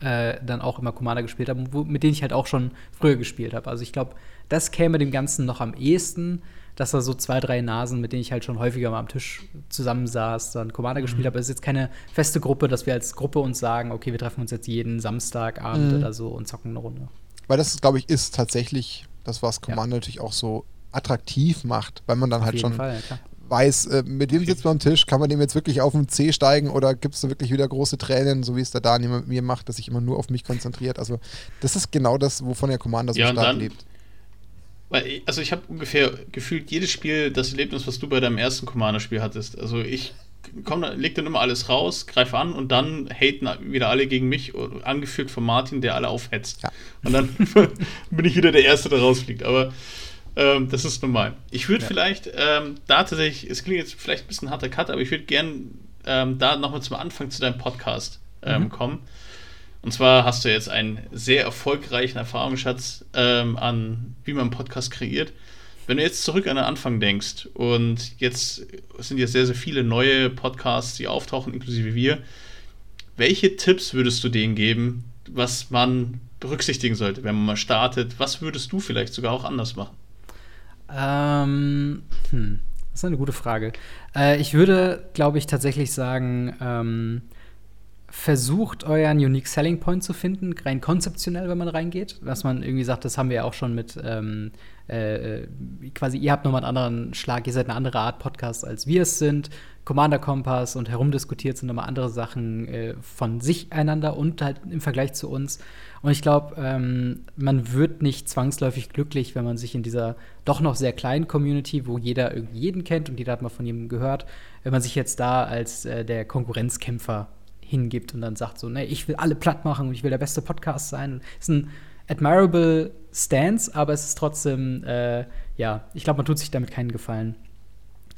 äh, dann auch immer Commander gespielt habe, wo, mit denen ich halt auch schon früher gespielt habe. Also ich glaube, das käme dem Ganzen noch am ehesten, dass da so zwei, drei Nasen, mit denen ich halt schon häufiger mal am Tisch zusammensaß, dann Commander mhm. gespielt habe. Es ist jetzt keine feste Gruppe, dass wir als Gruppe uns sagen, okay, wir treffen uns jetzt jeden Samstagabend mhm. oder so und zocken eine Runde. Weil das, glaube ich, ist tatsächlich das, was Commander ja. natürlich auch so attraktiv macht, weil man dann auf halt schon Fall, ja, weiß, äh, mit dem sitzt man am Tisch, kann man dem jetzt wirklich auf den C steigen oder gibt es da wirklich wieder große Tränen, so wie es der Daniel mit mir macht, dass sich immer nur auf mich konzentriert. Also das ist genau das, wovon der Commander so ja, stark dann, lebt. Weil, also ich habe ungefähr gefühlt jedes Spiel das Erlebnis, was du bei deinem ersten Commander-Spiel hattest. Also ich komm, leg dann immer alles raus, greife an und dann haten wieder alle gegen mich, angeführt von Martin, der alle aufhetzt. Ja. Und dann bin ich wieder der Erste, der rausfliegt. Aber ähm, das ist normal. Ich würde ja. vielleicht ähm, da tatsächlich, es klingt jetzt vielleicht ein bisschen harter Cut, aber ich würde gern ähm, da nochmal zum Anfang zu deinem Podcast ähm, mhm. kommen. Und zwar hast du jetzt einen sehr erfolgreichen Erfahrungsschatz ähm, an, wie man einen Podcast kreiert. Wenn du jetzt zurück an den Anfang denkst und jetzt sind ja sehr, sehr viele neue Podcasts, die auftauchen, inklusive wir, welche Tipps würdest du denen geben, was man berücksichtigen sollte, wenn man mal startet? Was würdest du vielleicht sogar auch anders machen? Ähm, hm, das ist eine gute Frage. Äh, ich würde, glaube ich, tatsächlich sagen, ähm, versucht, euren Unique Selling Point zu finden, rein konzeptionell, wenn man reingeht. Dass man irgendwie sagt, das haben wir ja auch schon mit ähm, äh, quasi, ihr habt nochmal einen anderen Schlag, ihr seid eine andere Art Podcast, als wir es sind. Commander Kompass und herumdiskutiert sind nochmal andere Sachen äh, von sich einander und halt im Vergleich zu uns. Und ich glaube, ähm, man wird nicht zwangsläufig glücklich, wenn man sich in dieser doch noch sehr kleinen Community, wo jeder irgendwie jeden kennt und jeder hat mal von jedem gehört, wenn man sich jetzt da als äh, der Konkurrenzkämpfer hingibt und dann sagt so, ne, ich will alle platt machen und ich will der beste Podcast sein. Das ist ein admirable Stance, aber es ist trotzdem, äh, ja, ich glaube, man tut sich damit keinen Gefallen.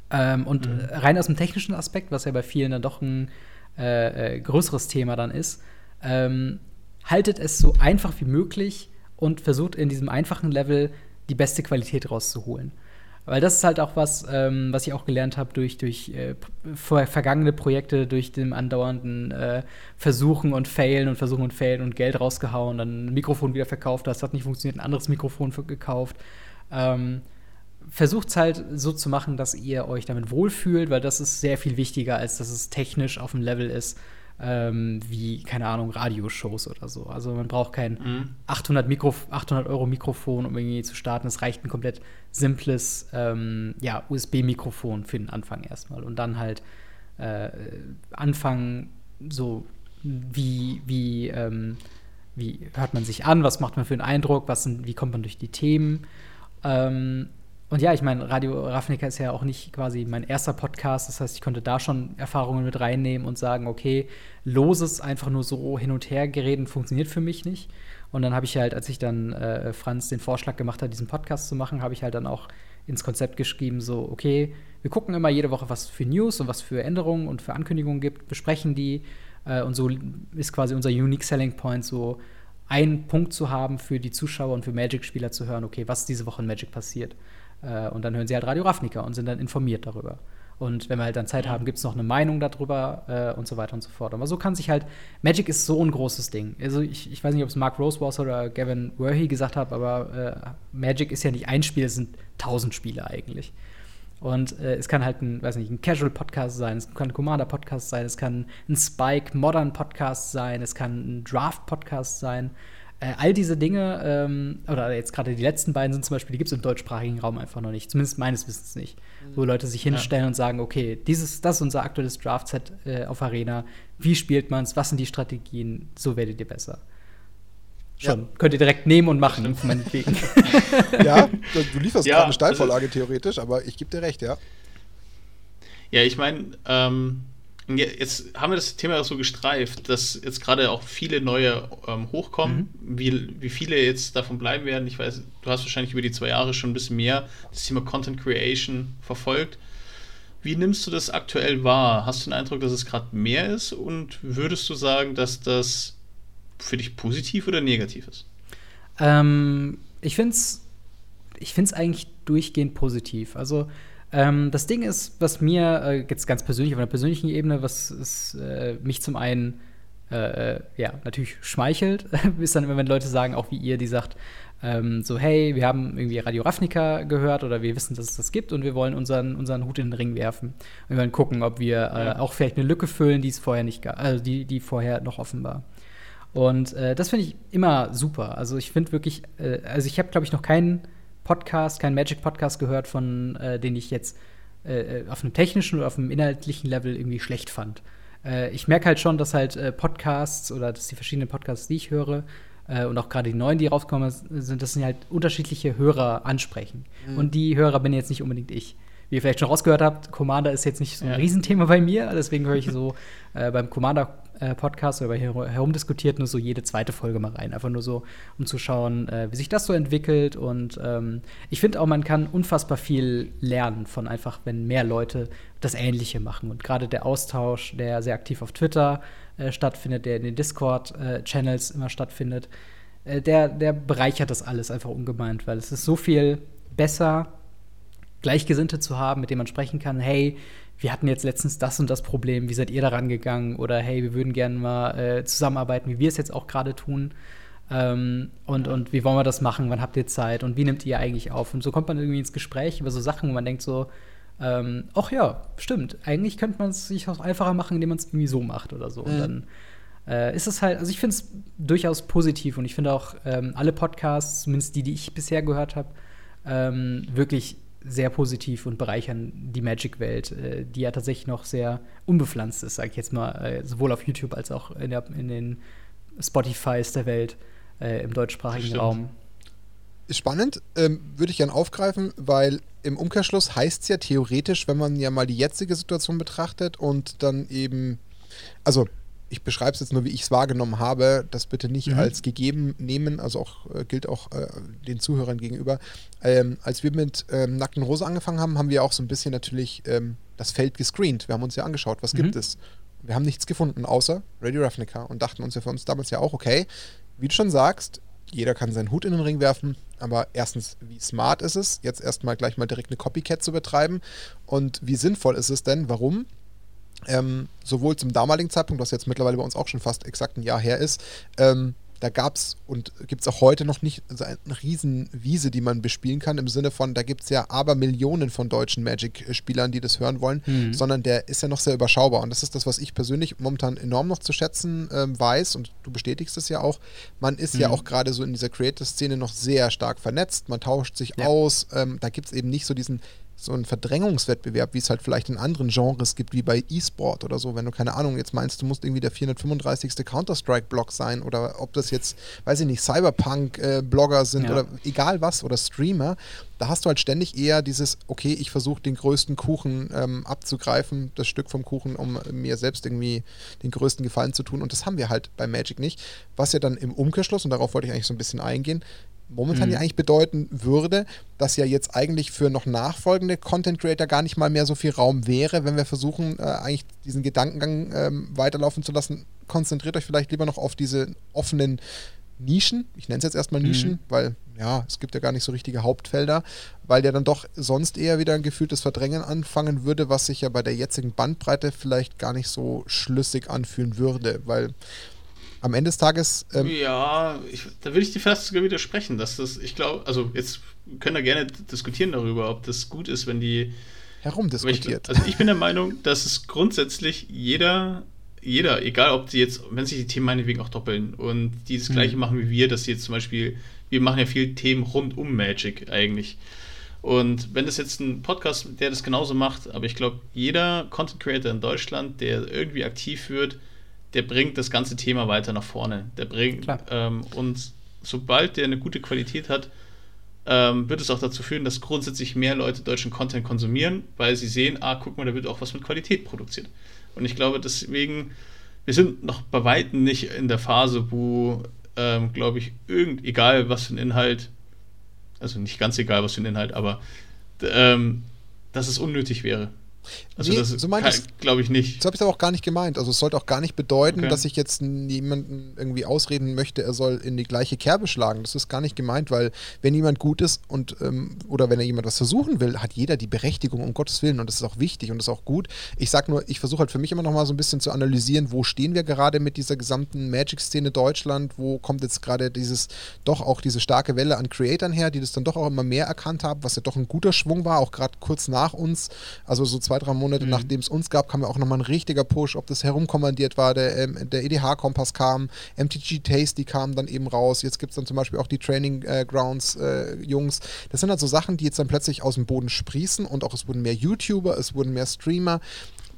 Ähm, und mhm. rein aus dem technischen Aspekt, was ja bei vielen dann doch ein äh, äh, größeres Thema dann ist, ähm, haltet es so einfach wie möglich und versucht in diesem einfachen Level die beste Qualität rauszuholen. Weil das ist halt auch was, ähm, was ich auch gelernt habe durch, durch äh, vergangene Projekte, durch den andauernden äh, Versuchen und Failen und Versuchen und Failen und Geld rausgehauen, dann ein Mikrofon wieder verkauft, das hat nicht funktioniert, ein anderes Mikrofon gekauft. Ähm, Versucht es halt so zu machen, dass ihr euch damit wohlfühlt, weil das ist sehr viel wichtiger, als dass es technisch auf dem Level ist, ähm, wie, keine Ahnung, Radioshows oder so. Also man braucht kein mhm. 800, Mikro 800 Euro Mikrofon, um irgendwie zu starten. Es reicht ein komplett simples ähm, ja, USB-Mikrofon für den Anfang erstmal. Und dann halt äh, anfangen, so wie, wie, ähm, wie hört man sich an, was macht man für einen Eindruck, was sind, wie kommt man durch die Themen. Ähm, und ja, ich meine, Radio Ravnica ist ja auch nicht quasi mein erster Podcast. Das heißt, ich konnte da schon Erfahrungen mit reinnehmen und sagen, okay, loses einfach nur so hin und her gereden funktioniert für mich nicht. Und dann habe ich halt, als ich dann äh, Franz den Vorschlag gemacht hat, diesen Podcast zu machen, habe ich halt dann auch ins Konzept geschrieben, so, okay, wir gucken immer jede Woche, was für News und was für Änderungen und für Ankündigungen gibt, besprechen die. Äh, und so ist quasi unser Unique Selling Point, so einen Punkt zu haben für die Zuschauer und für Magic-Spieler zu hören, okay, was ist diese Woche in Magic passiert. Äh, und dann hören sie halt Radio Ravnica und sind dann informiert darüber. Und wenn wir halt dann Zeit haben, gibt es noch eine Meinung darüber äh, und so weiter und so fort. Aber so kann sich halt, Magic ist so ein großes Ding. Also ich, ich weiß nicht, ob es Mark Rosewater oder Gavin Worthy gesagt hat, aber äh, Magic ist ja nicht ein Spiel, es sind tausend Spiele eigentlich. Und äh, es kann halt ein, weiß nicht, ein Casual-Podcast sein, es kann ein Commander-Podcast sein, es kann ein Spike-Modern-Podcast sein, es kann ein Draft-Podcast sein. Äh, all diese Dinge, ähm, oder jetzt gerade die letzten beiden sind zum Beispiel, die gibt es im deutschsprachigen Raum einfach noch nicht, zumindest meines Wissens nicht. Mhm. Wo Leute sich hinstellen ja. und sagen, okay, dieses, das ist unser aktuelles Draft-Set äh, auf Arena, wie spielt man es, was sind die Strategien, so werdet ihr besser. Schon. Ja. Könnt ihr direkt nehmen und machen, meinetwegen. ja, du lieferst ja, gerade eine Steilvorlage theoretisch, aber ich gebe dir recht, ja. Ja, ich meine, ähm, Jetzt haben wir das Thema so gestreift, dass jetzt gerade auch viele neue ähm, hochkommen. Mhm. Wie, wie viele jetzt davon bleiben werden, ich weiß, du hast wahrscheinlich über die zwei Jahre schon ein bisschen mehr das Thema Content Creation verfolgt. Wie nimmst du das aktuell wahr? Hast du den Eindruck, dass es gerade mehr ist? Und würdest du sagen, dass das für dich positiv oder negativ ist? Ähm, ich finde es ich find's eigentlich durchgehend positiv. Also ähm, das Ding ist, was mir äh, jetzt ganz persönlich auf einer persönlichen Ebene, was ist, äh, mich zum einen äh, äh ja natürlich schmeichelt, ist dann immer, wenn Leute sagen, auch wie ihr, die sagt, ähm, so hey, wir haben irgendwie Radio Ravnica gehört oder wir wissen, dass es das gibt und wir wollen unseren, unseren Hut in den Ring werfen. Und wir wollen gucken, ob wir äh, auch vielleicht eine Lücke füllen, die es vorher nicht gab, also die, die vorher noch offen war. Und äh, das finde ich immer super. Also ich finde wirklich, also ich habe, glaube ich, noch keinen Podcast, keinen Magic-Podcast gehört, von äh, den ich jetzt äh, auf einem technischen oder auf einem inhaltlichen Level irgendwie schlecht fand. Äh, ich merke halt schon, dass halt äh, Podcasts oder dass die verschiedenen Podcasts, die ich höre, äh, und auch gerade die neuen, die rauskommen, sind, das sind halt unterschiedliche Hörer ansprechen. Mhm. Und die Hörer bin jetzt nicht unbedingt ich. Wie ihr vielleicht schon rausgehört habt, Commander ist jetzt nicht so ein ja. Riesenthema bei mir, deswegen höre ich so äh, beim Commander äh, Podcast oder bei Her herumdiskutiert nur so jede zweite Folge mal rein. Einfach nur so, um zu schauen, äh, wie sich das so entwickelt. Und ähm, ich finde auch, man kann unfassbar viel lernen von einfach, wenn mehr Leute das Ähnliche machen. Und gerade der Austausch, der sehr aktiv auf Twitter äh, stattfindet, der in den Discord-Channels immer stattfindet, äh, der, der bereichert das alles einfach ungemeint, weil es ist so viel besser, Gleichgesinnte zu haben, mit denen man sprechen kann, hey, wir hatten jetzt letztens das und das Problem, wie seid ihr daran gegangen? Oder hey, wir würden gerne mal äh, zusammenarbeiten, wie wir es jetzt auch gerade tun. Ähm, und, und wie wollen wir das machen? Wann habt ihr Zeit? Und wie nimmt ihr eigentlich auf? Und so kommt man irgendwie ins Gespräch über so Sachen, wo man denkt so, ähm, ach ja, stimmt. Eigentlich könnte man es sich auch einfacher machen, indem man es irgendwie so macht oder so. Mhm. Und dann äh, ist es halt, also ich finde es durchaus positiv und ich finde auch ähm, alle Podcasts, zumindest die, die ich bisher gehört habe, ähm, wirklich sehr positiv und bereichern die Magic-Welt, äh, die ja tatsächlich noch sehr unbepflanzt ist, sage ich jetzt mal, äh, sowohl auf YouTube als auch in, der, in den Spotifys der Welt äh, im deutschsprachigen Raum. Spannend, ähm, würde ich gerne aufgreifen, weil im Umkehrschluss heißt es ja theoretisch, wenn man ja mal die jetzige Situation betrachtet und dann eben, also ich beschreibe es jetzt nur, wie ich es wahrgenommen habe, das bitte nicht mhm. als gegeben nehmen, also auch äh, gilt auch äh, den Zuhörern gegenüber. Ähm, als wir mit ähm, Nackten Rose angefangen haben, haben wir auch so ein bisschen natürlich ähm, das Feld gescreent. Wir haben uns ja angeschaut, was mhm. gibt es. Wir haben nichts gefunden, außer Radio Ravnica und dachten uns ja für uns damals ja auch, okay, wie du schon sagst, jeder kann seinen Hut in den Ring werfen, aber erstens, wie smart ist es, jetzt erstmal gleich mal direkt eine Copycat zu betreiben und wie sinnvoll ist es denn, warum? Ähm, sowohl zum damaligen Zeitpunkt, was jetzt mittlerweile bei uns auch schon fast exakt ein Jahr her ist, ähm, da gab es und gibt es auch heute noch nicht so eine Riesenwiese, die man bespielen kann, im Sinne von, da gibt es ja aber Millionen von deutschen Magic-Spielern, die das hören wollen, mhm. sondern der ist ja noch sehr überschaubar. Und das ist das, was ich persönlich momentan enorm noch zu schätzen ähm, weiß und du bestätigst es ja auch. Man ist mhm. ja auch gerade so in dieser Creator-Szene noch sehr stark vernetzt, man tauscht sich ja. aus, ähm, da gibt es eben nicht so diesen so ein Verdrängungswettbewerb, wie es halt vielleicht in anderen Genres gibt, wie bei E-Sport oder so. Wenn du keine Ahnung jetzt meinst, du musst irgendwie der 435. Counter-Strike-Block sein oder ob das jetzt, weiß ich nicht, Cyberpunk-Blogger sind ja. oder egal was oder Streamer, da hast du halt ständig eher dieses, okay, ich versuche den größten Kuchen ähm, abzugreifen, das Stück vom Kuchen, um mir selbst irgendwie den größten Gefallen zu tun. Und das haben wir halt bei Magic nicht. Was ja dann im Umkehrschluss, und darauf wollte ich eigentlich so ein bisschen eingehen, momentan mhm. ja eigentlich bedeuten würde, dass ja jetzt eigentlich für noch nachfolgende Content Creator gar nicht mal mehr so viel Raum wäre, wenn wir versuchen, äh, eigentlich diesen Gedankengang ähm, weiterlaufen zu lassen. Konzentriert euch vielleicht lieber noch auf diese offenen Nischen. Ich nenne es jetzt erstmal Nischen, mhm. weil ja, es gibt ja gar nicht so richtige Hauptfelder, weil der dann doch sonst eher wieder ein gefühltes Verdrängen anfangen würde, was sich ja bei der jetzigen Bandbreite vielleicht gar nicht so schlüssig anfühlen würde, weil am Ende des Tages. Ähm ja, ich, da würde ich dir fast sogar widersprechen, dass das, ich glaube, also jetzt können wir gerne diskutieren darüber, ob das gut ist, wenn die herumdiskutiert. Ich, also ich bin der Meinung, dass es grundsätzlich jeder, jeder, egal ob die jetzt, wenn sich die Themen meinetwegen auch doppeln und die das gleiche mhm. machen wie wir, dass sie jetzt zum Beispiel, wir machen ja viele Themen rund um Magic eigentlich. Und wenn das jetzt ein Podcast, der das genauso macht, aber ich glaube, jeder Content Creator in Deutschland, der irgendwie aktiv wird, der bringt das ganze Thema weiter nach vorne. Der bringt ähm, und sobald der eine gute Qualität hat, ähm, wird es auch dazu führen, dass grundsätzlich mehr Leute deutschen Content konsumieren, weil sie sehen, ah, guck mal, da wird auch was mit Qualität produziert. Und ich glaube deswegen, wir sind noch bei weitem nicht in der Phase, wo, ähm, glaube ich, irgend, egal was für ein Inhalt, also nicht ganz egal was für ein Inhalt, aber ähm, dass es unnötig wäre. Also nee, das so glaube ich nicht. So habe ich es aber auch gar nicht gemeint. Also es sollte auch gar nicht bedeuten, okay. dass ich jetzt niemanden irgendwie ausreden möchte, er soll in die gleiche Kerbe schlagen. Das ist gar nicht gemeint, weil wenn jemand gut ist und ähm, oder wenn er jemand was versuchen will, hat jeder die Berechtigung, um Gottes Willen. Und das ist auch wichtig und das ist auch gut. Ich sag nur, ich versuche halt für mich immer noch mal so ein bisschen zu analysieren, wo stehen wir gerade mit dieser gesamten Magic-Szene Deutschland, wo kommt jetzt gerade dieses, doch auch diese starke Welle an Creatoren her, die das dann doch auch immer mehr erkannt haben, was ja doch ein guter Schwung war, auch gerade kurz nach uns, also so zwei, drei Monate mhm. nachdem es uns gab, kam ja auch nochmal ein richtiger Push, ob das herumkommandiert war, der, ähm, der EDH-Kompass kam, MTG Tasty kam dann eben raus, jetzt gibt es dann zum Beispiel auch die Training äh, Grounds äh, Jungs. Das sind halt so Sachen, die jetzt dann plötzlich aus dem Boden sprießen und auch es wurden mehr YouTuber, es wurden mehr Streamer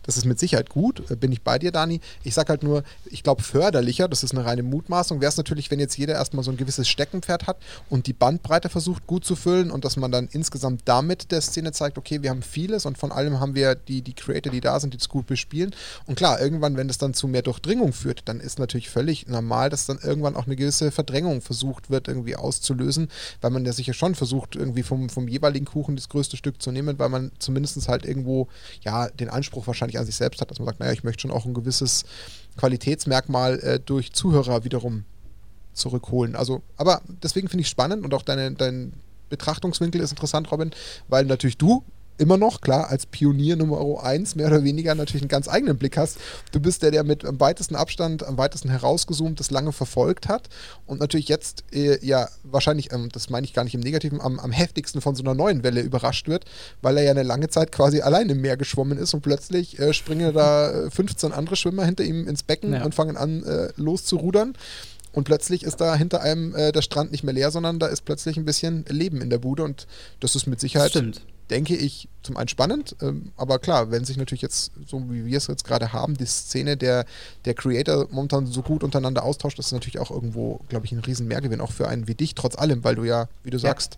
Das ist mit Sicherheit gut, äh, bin ich bei dir, Dani. Ich sage halt nur, ich glaube, förderlicher, das ist eine reine Mutmaßung, wäre es natürlich, wenn jetzt jeder erstmal so ein gewisses Steckenpferd hat und die Bandbreite versucht gut zu füllen und dass man dann insgesamt damit der Szene zeigt, okay, wir haben vieles und von allem haben wir die, die Creator, die da sind, die es gut bespielen. Und klar, irgendwann, wenn das dann zu mehr Durchdringung führt, dann ist natürlich völlig normal, dass dann irgendwann auch eine gewisse Verdrängung versucht wird, irgendwie auszulösen, weil man ja sicher schon versucht, irgendwie vom, vom jeweiligen Kuchen das größte Stück zu nehmen, weil man zumindest halt irgendwo ja den Anspruch wahrscheinlich an sich selbst hat, dass man sagt, naja, ich möchte schon auch ein gewisses Qualitätsmerkmal äh, durch Zuhörer wiederum zurückholen. Also, aber deswegen finde ich spannend und auch deine, dein Betrachtungswinkel ist interessant, Robin, weil natürlich du immer noch, klar, als Pionier Nummer 1 mehr oder weniger natürlich einen ganz eigenen Blick hast. Du bist der, der mit am weitesten Abstand, am weitesten herausgezoomt das lange verfolgt hat und natürlich jetzt äh, ja wahrscheinlich, ähm, das meine ich gar nicht im Negativen, am, am heftigsten von so einer neuen Welle überrascht wird, weil er ja eine lange Zeit quasi allein im Meer geschwommen ist und plötzlich äh, springen da 15 äh, andere Schwimmer hinter ihm ins Becken ja. und fangen an äh, loszurudern. Und plötzlich ist da hinter einem äh, der Strand nicht mehr leer, sondern da ist plötzlich ein bisschen Leben in der Bude und das ist mit Sicherheit Stimmt denke ich, zum einen spannend, ähm, aber klar, wenn sich natürlich jetzt, so wie wir es jetzt gerade haben, die Szene der, der Creator momentan so gut untereinander austauscht, das ist natürlich auch irgendwo, glaube ich, ein riesen Mehrgewinn, auch für einen wie dich, trotz allem, weil du ja, wie du ja. sagst,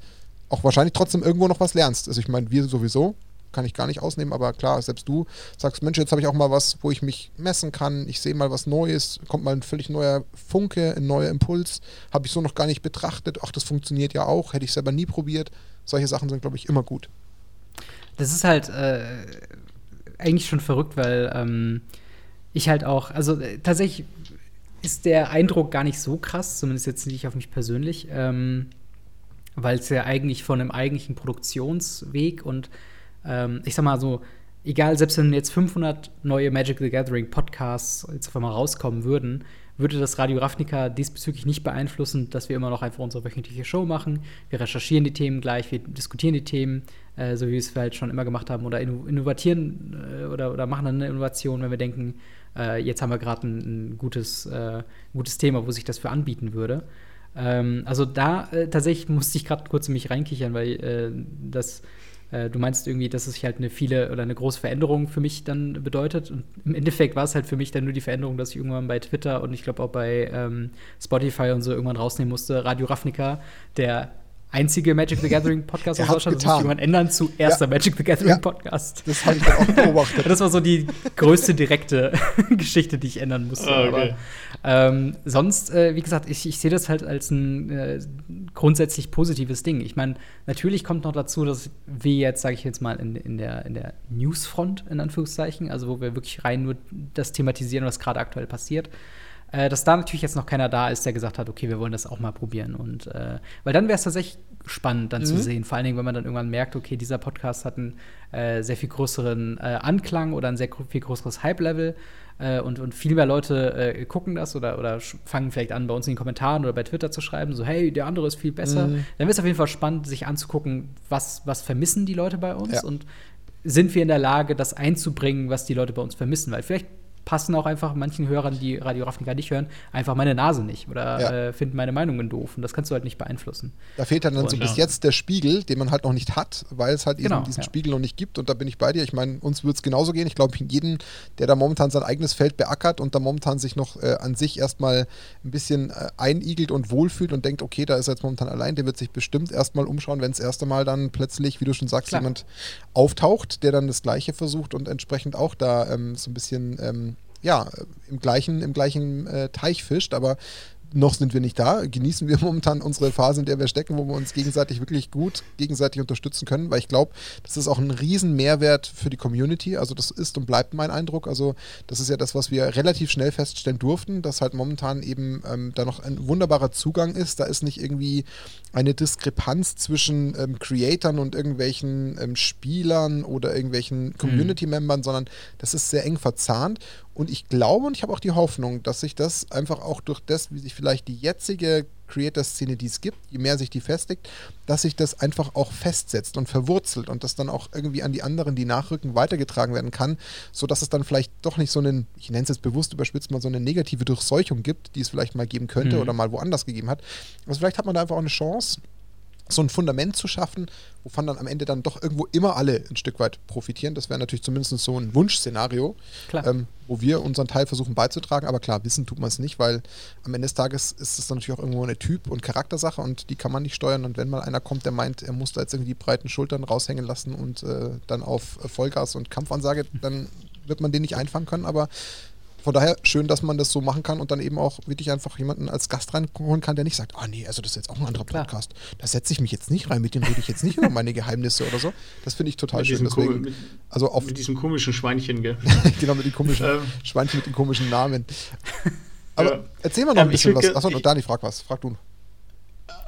auch wahrscheinlich trotzdem irgendwo noch was lernst. Also ich meine, wir sowieso, kann ich gar nicht ausnehmen, aber klar, selbst du sagst, Mensch, jetzt habe ich auch mal was, wo ich mich messen kann, ich sehe mal was Neues, kommt mal ein völlig neuer Funke, ein neuer Impuls, habe ich so noch gar nicht betrachtet, ach, das funktioniert ja auch, hätte ich selber nie probiert. Solche Sachen sind, glaube ich, immer gut. Das ist halt äh, eigentlich schon verrückt, weil ähm, ich halt auch, also äh, tatsächlich ist der Eindruck gar nicht so krass, zumindest jetzt nicht auf mich persönlich, ähm, weil es ja eigentlich von einem eigentlichen Produktionsweg und ähm, ich sag mal so, egal, selbst wenn jetzt 500 neue Magic the Gathering Podcasts jetzt auf einmal rauskommen würden, würde das Radio Ravnica diesbezüglich nicht beeinflussen, dass wir immer noch einfach unsere wöchentliche Show machen. Wir recherchieren die Themen gleich, wir diskutieren die Themen, äh, so wie wir es halt schon immer gemacht haben, oder innovatieren äh, oder, oder machen dann eine Innovation, wenn wir denken, äh, jetzt haben wir gerade ein, ein, gutes, äh, gutes Thema, wo sich das für anbieten würde. Ähm, also da äh, tatsächlich musste ich gerade kurz in mich reinkichern, weil äh, das du meinst irgendwie, dass es halt eine viele oder eine große Veränderung für mich dann bedeutet. Und im Endeffekt war es halt für mich dann nur die Veränderung, dass ich irgendwann bei Twitter und ich glaube auch bei ähm, Spotify und so irgendwann rausnehmen musste, Radio Ravnica, der einzige Magic the Gathering Podcast aus Deutschland. Das muss jemand ändern zu erster ja. Magic the Gathering ja. Podcast. Das habe ich auch beobachtet. das war so die größte direkte Geschichte, die ich ändern musste. Oh, okay. Aber ähm, sonst, äh, wie gesagt, ich, ich sehe das halt als ein äh, grundsätzlich positives Ding. Ich meine, natürlich kommt noch dazu, dass wir jetzt, sage ich jetzt mal, in, in der, in der Newsfront, in Anführungszeichen, also wo wir wirklich rein nur das thematisieren, was gerade aktuell passiert, äh, dass da natürlich jetzt noch keiner da ist, der gesagt hat, okay, wir wollen das auch mal probieren. Und äh, weil dann wäre es tatsächlich spannend, dann mhm. zu sehen. Vor allen Dingen, wenn man dann irgendwann merkt, okay, dieser Podcast hat einen äh, sehr viel größeren äh, Anklang oder ein sehr viel größeres Hype-Level. Äh, und, und viel mehr Leute äh, gucken das oder, oder fangen vielleicht an, bei uns in den Kommentaren oder bei Twitter zu schreiben, so, hey, der andere ist viel besser. Mhm. Dann wird es auf jeden Fall spannend, sich anzugucken, was, was vermissen die Leute bei uns ja. und sind wir in der Lage, das einzubringen, was die Leute bei uns vermissen? Weil vielleicht passen auch einfach manchen Hörern, die Radio Ravnica nicht hören, einfach meine Nase nicht oder ja. äh, finden meine Meinungen doof. Und das kannst du halt nicht beeinflussen. Da fehlt dann, dann so bis jetzt der Spiegel, den man halt noch nicht hat, weil es halt genau, eben diesen ja. Spiegel noch nicht gibt. Und da bin ich bei dir. Ich meine, uns würde es genauso gehen. Ich glaube, jeden, der da momentan sein eigenes Feld beackert und da momentan sich noch äh, an sich erstmal ein bisschen äh, einigelt und wohlfühlt und denkt, okay, da ist er jetzt momentan allein, der wird sich bestimmt erstmal umschauen, wenn das erste Mal dann plötzlich, wie du schon sagst, Klar. jemand auftaucht, der dann das Gleiche versucht und entsprechend auch da ähm, so ein bisschen ähm, ja, im gleichen, im gleichen äh, Teich fischt, aber noch sind wir nicht da. Genießen wir momentan unsere Phase, in der wir stecken, wo wir uns gegenseitig wirklich gut gegenseitig unterstützen können, weil ich glaube, das ist auch ein riesen Mehrwert für die Community. Also das ist und bleibt mein Eindruck. Also das ist ja das, was wir relativ schnell feststellen durften, dass halt momentan eben ähm, da noch ein wunderbarer Zugang ist. Da ist nicht irgendwie eine Diskrepanz zwischen ähm, Creatern und irgendwelchen ähm, Spielern oder irgendwelchen mhm. Community-Membern, mhm. sondern das ist sehr eng verzahnt. Und ich glaube und ich habe auch die Hoffnung, dass sich das einfach auch durch das, wie sich vielleicht die jetzige Creator-Szene, die es gibt, je mehr sich die festigt, dass sich das einfach auch festsetzt und verwurzelt und das dann auch irgendwie an die anderen, die nachrücken, weitergetragen werden kann, sodass es dann vielleicht doch nicht so einen, ich nenne es jetzt bewusst überspitzt mal, so eine negative Durchseuchung gibt, die es vielleicht mal geben könnte mhm. oder mal woanders gegeben hat. Also vielleicht hat man da einfach auch eine Chance, so ein Fundament zu schaffen, wovon dann am Ende dann doch irgendwo immer alle ein Stück weit profitieren. Das wäre natürlich zumindest so ein Wunschszenario, ähm, wo wir unseren Teil versuchen beizutragen. Aber klar, wissen tut man es nicht, weil am Ende des Tages ist es dann natürlich auch irgendwo eine Typ- und Charaktersache und die kann man nicht steuern. Und wenn mal einer kommt, der meint, er muss da jetzt irgendwie die breiten Schultern raushängen lassen und äh, dann auf Vollgas und Kampfansage, dann wird man den nicht einfangen können. Aber von daher schön, dass man das so machen kann und dann eben auch wirklich einfach jemanden als Gast reinholen kann, der nicht sagt, ah oh nee, also das ist jetzt auch ein anderer Podcast. Da setze ich mich jetzt nicht rein, mit dem rede ich jetzt nicht über meine Geheimnisse oder so. Das finde ich total mit schön. Deswegen, mit, also auf mit diesem komischen Schweinchen, gell? genau, mit den komischen ähm. Schweinchen mit den komischen Namen. Aber ja. erzähl mal noch ein bisschen was. Achso, Dani, frag was. Frag du.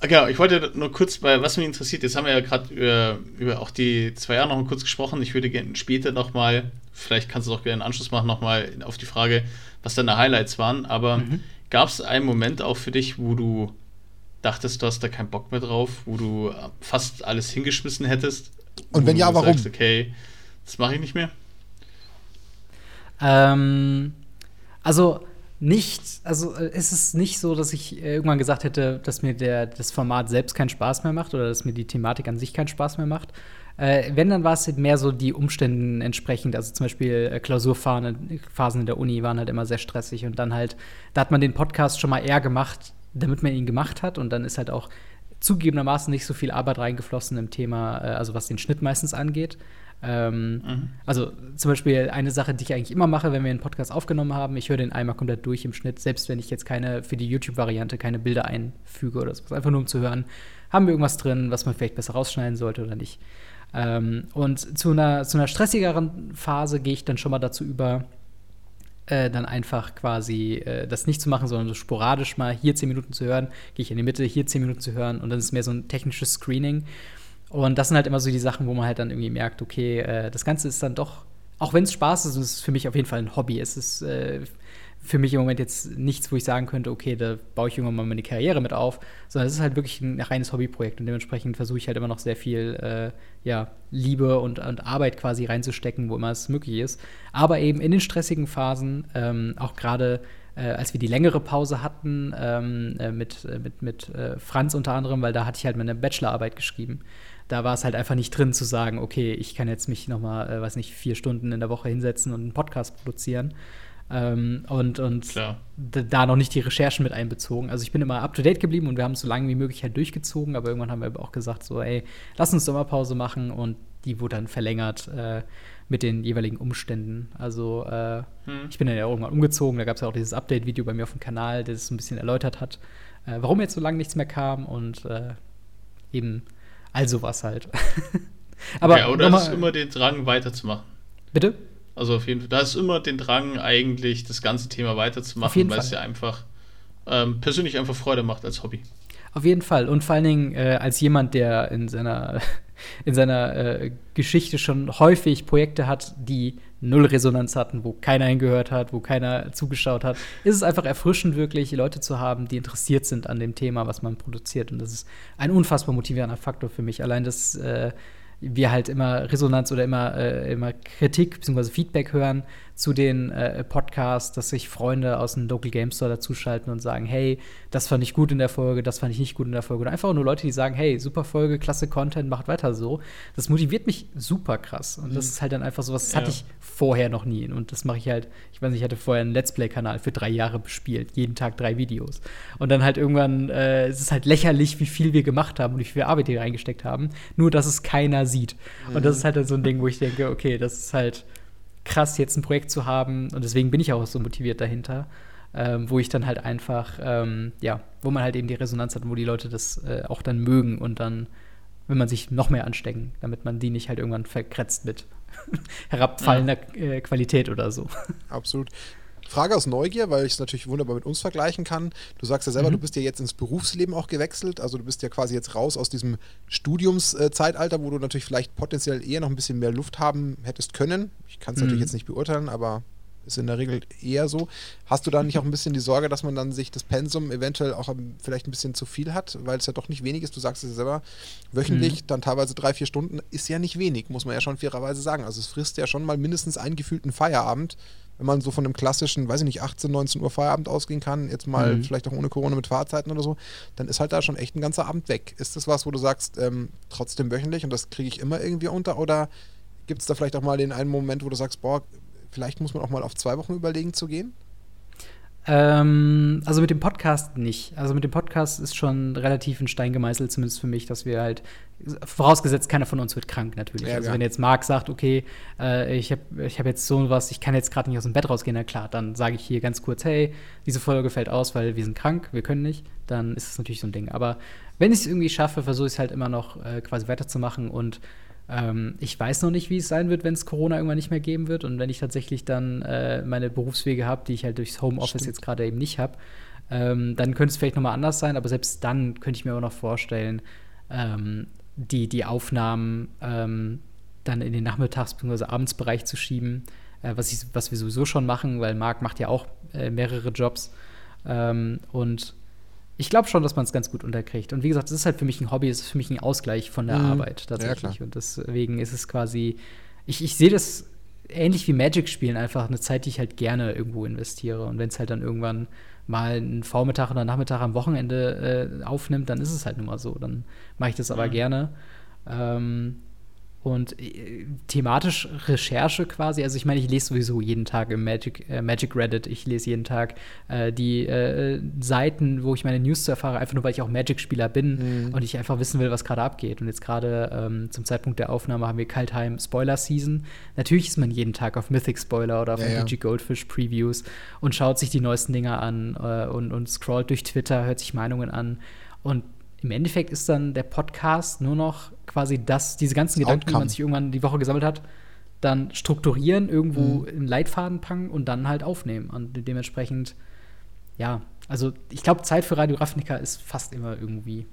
Genau, ich wollte nur kurz, weil was mich interessiert, jetzt haben wir ja gerade über, über auch die zwei Jahre noch kurz gesprochen. Ich würde gerne später nochmal, vielleicht kannst du auch gerne einen Anschluss machen, nochmal auf die Frage, was deine Highlights waren. Aber mhm. gab es einen Moment auch für dich, wo du dachtest, du hast da keinen Bock mehr drauf, wo du fast alles hingeschmissen hättest? Und wenn ja, warum? Sagst, okay, das mache ich nicht mehr? Ähm, also nicht, also äh, ist es nicht so, dass ich irgendwann gesagt hätte, dass mir der, das Format selbst keinen Spaß mehr macht oder dass mir die Thematik an sich keinen Spaß mehr macht. Äh, wenn, dann war es mehr so die Umständen entsprechend. Also zum Beispiel äh, Klausurphasen in der Uni waren halt immer sehr stressig und dann halt, da hat man den Podcast schon mal eher gemacht, damit man ihn gemacht hat und dann ist halt auch zugegebenermaßen nicht so viel Arbeit reingeflossen im Thema, äh, also was den Schnitt meistens angeht. Ähm, mhm. Also zum Beispiel eine Sache, die ich eigentlich immer mache, wenn wir einen Podcast aufgenommen haben, ich höre den einmal komplett durch im Schnitt, selbst wenn ich jetzt keine für die YouTube-Variante keine Bilder einfüge oder so. Einfach nur um zu hören, haben wir irgendwas drin, was man vielleicht besser rausschneiden sollte oder nicht. Ähm, und zu einer, zu einer stressigeren Phase gehe ich dann schon mal dazu über, äh, dann einfach quasi äh, das nicht zu machen, sondern so sporadisch mal hier zehn Minuten zu hören, gehe ich in die Mitte, hier zehn Minuten zu hören und dann ist es mehr so ein technisches Screening. Und das sind halt immer so die Sachen, wo man halt dann irgendwie merkt, okay, äh, das Ganze ist dann doch, auch wenn es Spaß ist, ist es für mich auf jeden Fall ein Hobby. Es ist äh, für mich im Moment jetzt nichts, wo ich sagen könnte, okay, da baue ich irgendwann mal meine Karriere mit auf, sondern es ist halt wirklich ein reines Hobbyprojekt und dementsprechend versuche ich halt immer noch sehr viel äh, ja, Liebe und, und, Arbeit quasi reinzustecken, wo immer es möglich ist. Aber eben in den stressigen Phasen, ähm, auch gerade äh, als wir die längere Pause hatten ähm, äh, mit, mit, mit äh, Franz unter anderem, weil da hatte ich halt meine Bachelorarbeit geschrieben da war es halt einfach nicht drin zu sagen, okay, ich kann jetzt mich noch mal, äh, weiß nicht, vier Stunden in der Woche hinsetzen und einen Podcast produzieren. Ähm, und und da noch nicht die Recherchen mit einbezogen. Also ich bin immer up to date geblieben und wir haben es so lange wie möglich halt durchgezogen, aber irgendwann haben wir auch gesagt, so, ey, lass uns Sommerpause machen und die wurde dann verlängert äh, mit den jeweiligen Umständen. Also äh, hm. ich bin dann ja irgendwann umgezogen, da gab es ja auch dieses Update-Video bei mir auf dem Kanal, das es ein bisschen erläutert hat, äh, warum jetzt so lange nichts mehr kam und äh, eben also was halt. Aber ja, oder ist immer den Drang weiterzumachen. Bitte? Also auf jeden Fall, da ist immer den Drang eigentlich, das ganze Thema weiterzumachen, weil es ja einfach ähm, persönlich einfach Freude macht als Hobby. Auf jeden Fall. Und vor allen Dingen äh, als jemand, der in seiner, in seiner äh, Geschichte schon häufig Projekte hat, die null Resonanz hatten, wo keiner hingehört hat, wo keiner zugeschaut hat, ist es einfach erfrischend, wirklich Leute zu haben, die interessiert sind an dem Thema, was man produziert. Und das ist ein unfassbar motivierender Faktor für mich. Allein das äh, wir halt immer Resonanz oder immer, äh, immer Kritik bzw. Feedback hören zu den äh, Podcasts, dass sich Freunde aus dem Local Game Store dazuschalten und sagen, hey, das fand ich gut in der Folge, das fand ich nicht gut in der Folge. Oder einfach nur Leute, die sagen, hey, super Folge, klasse Content, macht weiter so. Das motiviert mich super krass. Und das mhm. ist halt dann einfach so was, das ja. hatte ich vorher noch nie. Und das mache ich halt, ich weiß nicht, ich hatte vorher einen Let's Play-Kanal für drei Jahre bespielt, jeden Tag drei Videos. Und dann halt irgendwann äh, es ist halt lächerlich, wie viel wir gemacht haben und wie viel Arbeit wir reingesteckt haben, nur dass es keiner sieht. Mhm. Und das ist halt so ein Ding, wo ich denke, okay, das ist halt krass, jetzt ein Projekt zu haben. Und deswegen bin ich auch so motiviert dahinter. Ähm, wo ich dann halt einfach, ähm, ja, wo man halt eben die Resonanz hat und wo die Leute das äh, auch dann mögen und dann will man sich noch mehr anstecken, damit man die nicht halt irgendwann verkretzt mit herabfallender ja. äh, Qualität oder so. Absolut. Frage aus Neugier, weil ich es natürlich wunderbar mit uns vergleichen kann. Du sagst ja selber, mhm. du bist ja jetzt ins Berufsleben auch gewechselt. Also du bist ja quasi jetzt raus aus diesem Studiumszeitalter, wo du natürlich vielleicht potenziell eher noch ein bisschen mehr Luft haben hättest können. Ich kann es mhm. natürlich jetzt nicht beurteilen, aber ist in der Regel eher so. Hast du da nicht auch ein bisschen die Sorge, dass man dann sich das Pensum eventuell auch vielleicht ein bisschen zu viel hat, weil es ja doch nicht wenig ist? Du sagst es ja selber, wöchentlich mhm. dann teilweise drei, vier Stunden ist ja nicht wenig, muss man ja schon fairerweise sagen. Also es frisst ja schon mal mindestens einen gefühlten Feierabend wenn man so von einem klassischen, weiß ich nicht, 18, 19 Uhr Feierabend ausgehen kann, jetzt mal mhm. vielleicht auch ohne Corona mit Fahrzeiten oder so, dann ist halt da schon echt ein ganzer Abend weg. Ist das was, wo du sagst, ähm, trotzdem wöchentlich und das kriege ich immer irgendwie unter oder gibt es da vielleicht auch mal den einen Moment, wo du sagst, boah, vielleicht muss man auch mal auf zwei Wochen überlegen zu gehen? Ähm, also mit dem Podcast nicht. Also mit dem Podcast ist schon relativ ein Stein gemeißelt, zumindest für mich, dass wir halt, vorausgesetzt, keiner von uns wird krank natürlich. Ja, also ja. wenn jetzt Marc sagt, okay, äh, ich habe ich hab jetzt so was, ich kann jetzt gerade nicht aus dem Bett rausgehen, na klar, dann sage ich hier ganz kurz, hey, diese Folge fällt aus, weil wir sind krank, wir können nicht, dann ist es natürlich so ein Ding. Aber wenn ich es irgendwie schaffe, versuche ich es halt immer noch äh, quasi weiterzumachen und ähm, ich weiß noch nicht, wie es sein wird, wenn es Corona irgendwann nicht mehr geben wird und wenn ich tatsächlich dann äh, meine Berufswege habe, die ich halt durchs Homeoffice jetzt gerade eben nicht habe. Ähm, dann könnte es vielleicht noch mal anders sein, aber selbst dann könnte ich mir auch noch vorstellen, ähm, die, die Aufnahmen ähm, dann in den Nachmittags- bzw. Abendsbereich zu schieben, äh, was, ich, was wir sowieso schon machen, weil Marc macht ja auch äh, mehrere Jobs. Ähm, und ich glaube schon, dass man es ganz gut unterkriegt. Und wie gesagt, es ist halt für mich ein Hobby, es ist für mich ein Ausgleich von der mhm. Arbeit tatsächlich. Ja, und deswegen ist es quasi, ich, ich sehe das ähnlich wie Magic spielen, einfach eine Zeit, die ich halt gerne irgendwo investiere. Und wenn es halt dann irgendwann mal einen Vormittag oder Nachmittag am Wochenende äh, aufnimmt, dann ist es halt nun mal so. Dann mache ich das aber mhm. gerne. Ähm, und äh, thematisch Recherche quasi, also ich meine, ich lese sowieso jeden Tag im Magic, äh, Magic Reddit, ich lese jeden Tag äh, die äh, Seiten, wo ich meine News zu erfahre, einfach nur, weil ich auch Magic-Spieler bin mhm. und ich einfach wissen will, was gerade abgeht. Und jetzt gerade ähm, zum Zeitpunkt der Aufnahme haben wir Kaltheim Spoiler-Season. Natürlich ist man jeden Tag auf Mythic-Spoiler oder auf ja, ja. Goldfish-Previews und schaut sich die neuesten Dinger an äh, und, und scrollt durch Twitter, hört sich Meinungen an. Und im Endeffekt ist dann der Podcast nur noch quasi das, diese ganzen Gedanken, Outcome. die man sich irgendwann die Woche gesammelt hat, dann strukturieren, irgendwo mhm. in Leitfaden packen und dann halt aufnehmen. Und dementsprechend, ja, also ich glaube, Zeit für Radio Ravnica ist fast immer irgendwie.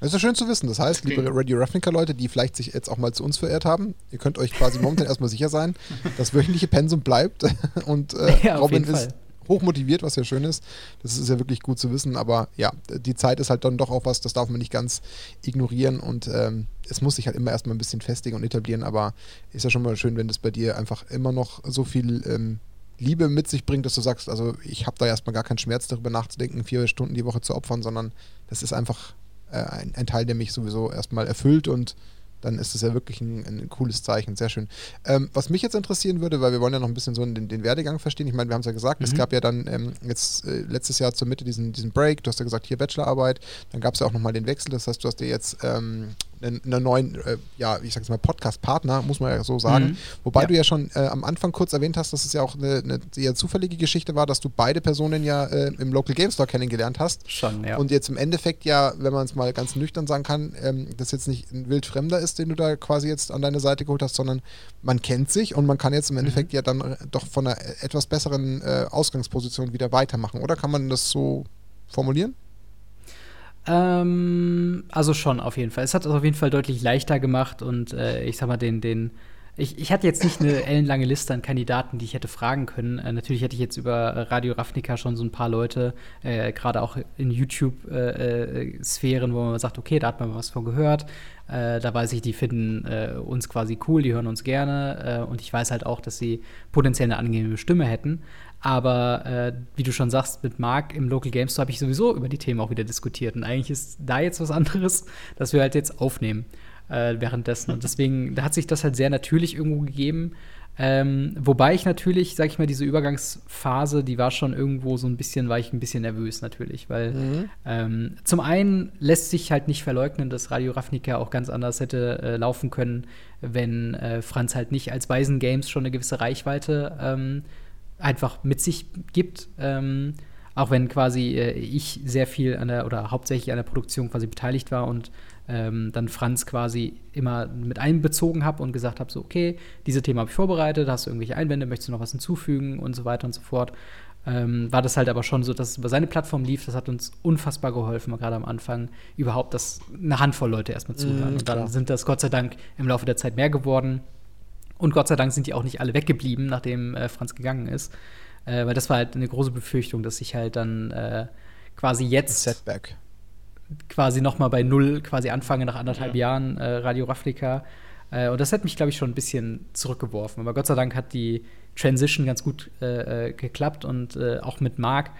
Das ist ja schön zu wissen. Das heißt, liebe Radio Ravnica-Leute, die vielleicht sich jetzt auch mal zu uns verirrt haben, ihr könnt euch quasi momentan erstmal sicher sein, das wöchentliche Pensum bleibt und äh, ja, Robin ist Fall hochmotiviert, was ja schön ist. Das ist ja wirklich gut zu wissen. Aber ja, die Zeit ist halt dann doch auch was, das darf man nicht ganz ignorieren. Und ähm, es muss sich halt immer erstmal ein bisschen festigen und etablieren. Aber ist ja schon mal schön, wenn das bei dir einfach immer noch so viel ähm, Liebe mit sich bringt, dass du sagst, also ich habe da erstmal gar keinen Schmerz darüber nachzudenken, vier Stunden die Woche zu opfern, sondern das ist einfach äh, ein, ein Teil, der mich sowieso erstmal erfüllt und dann ist es ja wirklich ein, ein, cooles Zeichen, sehr schön. Ähm, was mich jetzt interessieren würde, weil wir wollen ja noch ein bisschen so den, den Werdegang verstehen. Ich meine, wir haben es ja gesagt, mhm. es gab ja dann ähm, jetzt äh, letztes Jahr zur Mitte diesen, diesen Break, du hast ja gesagt, hier Bachelorarbeit, dann gab es ja auch nochmal den Wechsel, das heißt, du hast dir jetzt ähm, einen, neuen, äh, ja, ich sag's mal, Podcast-Partner, muss man ja so sagen. Mhm. Wobei ja. du ja schon äh, am Anfang kurz erwähnt hast, dass es ja auch eine, eine sehr zufällige Geschichte war, dass du beide Personen ja äh, im Local Game Store kennengelernt hast. Schon, ja. Und jetzt im Endeffekt ja, wenn man es mal ganz nüchtern sagen kann, ähm, dass jetzt nicht ein Wildfremder ist, den du da quasi jetzt an deine Seite geholt hast, sondern man kennt sich und man kann jetzt im mhm. Endeffekt mhm. ja dann äh, doch von einer etwas besseren äh, Ausgangsposition wieder weitermachen. Oder kann man das so formulieren? Ähm, also schon auf jeden Fall. Es hat es auf jeden Fall deutlich leichter gemacht und äh, ich sag mal, den, den, ich, ich hatte jetzt nicht eine ellenlange Liste an Kandidaten, die ich hätte fragen können. Äh, natürlich hätte ich jetzt über Radio Ravnica schon so ein paar Leute, äh, gerade auch in YouTube-Sphären, äh, wo man sagt, okay, da hat man was von gehört. Äh, da weiß ich, die finden äh, uns quasi cool, die hören uns gerne. und ich weiß halt auch, dass sie potenziell eine angenehme Stimme hätten. Aber äh, wie du schon sagst, mit Marc im Local Games Store habe ich sowieso über die Themen auch wieder diskutiert. Und eigentlich ist da jetzt was anderes, dass wir halt jetzt aufnehmen äh, währenddessen. Und deswegen da hat sich das halt sehr natürlich irgendwo gegeben. Ähm, wobei ich natürlich, sag ich mal, diese Übergangsphase, die war schon irgendwo so ein bisschen, war ich ein bisschen nervös natürlich, weil mhm. ähm, zum einen lässt sich halt nicht verleugnen, dass Radio Ravnica auch ganz anders hätte äh, laufen können, wenn äh, Franz halt nicht als Weisen Games schon eine gewisse Reichweite ähm, einfach mit sich gibt. Ähm, auch wenn quasi äh, ich sehr viel an der oder hauptsächlich an der Produktion quasi beteiligt war und ähm, dann Franz quasi immer mit einbezogen habe und gesagt habe, so, okay, diese Themen habe ich vorbereitet, hast du irgendwelche Einwände, möchtest du noch was hinzufügen und so weiter und so fort. Ähm, war das halt aber schon so, dass es über seine Plattform lief. Das hat uns unfassbar geholfen, gerade am Anfang überhaupt, dass eine Handvoll Leute erstmal mhm, zuhören. Mm, und dann sind das Gott sei Dank im Laufe der Zeit mehr geworden. Und Gott sei Dank sind die auch nicht alle weggeblieben, nachdem äh, Franz gegangen ist. Äh, weil das war halt eine große Befürchtung, dass ich halt dann äh, quasi jetzt Setback. Quasi noch mal bei null quasi anfange nach anderthalb ja. Jahren äh, Radio Raflika. Äh, und das hat mich, glaube ich, schon ein bisschen zurückgeworfen. Aber Gott sei Dank hat die Transition ganz gut äh, äh geklappt und äh, auch mit Marc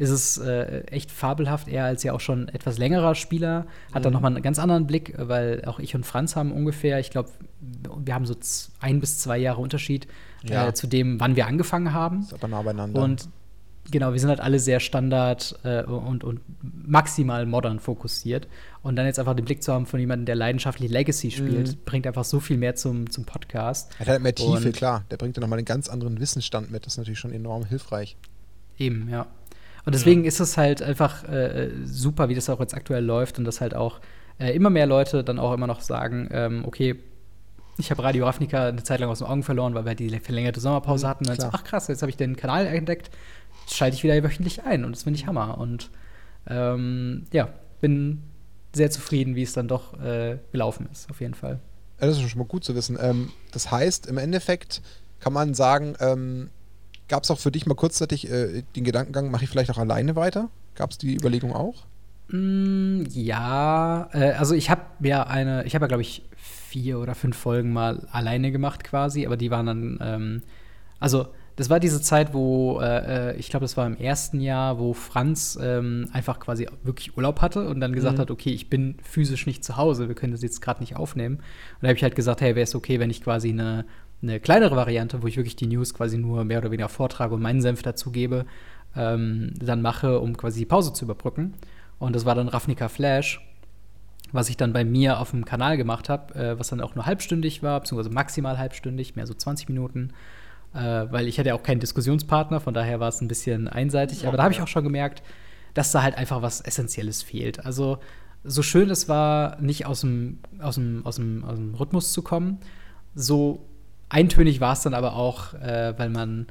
ist es äh, echt fabelhaft. Er als ja auch schon etwas längerer Spieler hat mhm. da nochmal einen ganz anderen Blick, weil auch ich und Franz haben ungefähr, ich glaube, wir haben so ein bis zwei Jahre Unterschied ja. zu dem, wann wir angefangen haben. Ist aber nah beieinander. Und genau, wir sind halt alle sehr standard äh, und, und maximal modern fokussiert. Und dann jetzt einfach den Blick zu haben von jemandem, der leidenschaftlich Legacy spielt, mhm. bringt einfach so viel mehr zum, zum Podcast. Er hat halt mehr Tiefe, und klar. Der bringt ja nochmal einen ganz anderen Wissensstand mit. Das ist natürlich schon enorm hilfreich. Eben, ja. Und deswegen ja. ist es halt einfach äh, super, wie das auch jetzt aktuell läuft und dass halt auch äh, immer mehr Leute dann auch immer noch sagen, ähm, okay, ich habe Radio Ravnica eine Zeit lang aus den Augen verloren, weil wir halt die verlängerte Sommerpause mhm, hatten. Und dann so, ach krass, jetzt habe ich den Kanal entdeckt, schalte ich wieder wöchentlich ein und das finde ich Hammer. Und ähm, ja, bin sehr zufrieden, wie es dann doch äh, gelaufen ist, auf jeden Fall. Ja, das ist schon mal gut zu wissen. Ähm, das heißt, im Endeffekt kann man sagen, ähm, Gab es auch für dich mal kurzzeitig äh, den Gedankengang, mache ich vielleicht auch alleine weiter? Gab es die Überlegung auch? Mm, ja, äh, also ich habe ja eine, ich habe ja glaube ich vier oder fünf Folgen mal alleine gemacht quasi, aber die waren dann, ähm, also das war diese Zeit, wo äh, äh ich glaube, das war im ersten Jahr, wo Franz ähm, einfach quasi wirklich Urlaub hatte und dann gesagt mhm. hat, okay, ich bin physisch nicht zu Hause, wir können das jetzt gerade nicht aufnehmen. Und da habe ich halt gesagt, hey, wäre es okay, wenn ich quasi eine eine kleinere Variante, wo ich wirklich die News quasi nur mehr oder weniger vortrage und meinen Senf dazugebe, ähm, dann mache, um quasi die Pause zu überbrücken. Und das war dann Ravnica Flash, was ich dann bei mir auf dem Kanal gemacht habe, äh, was dann auch nur halbstündig war, beziehungsweise maximal halbstündig, mehr so 20 Minuten. Äh, weil ich hatte ja auch keinen Diskussionspartner, von daher war es ein bisschen einseitig. Aber da habe ich auch schon gemerkt, dass da halt einfach was Essentielles fehlt. Also, so schön es war, nicht aus dem, aus dem, aus dem, aus dem Rhythmus zu kommen, so eintönig war es dann aber auch, äh, weil man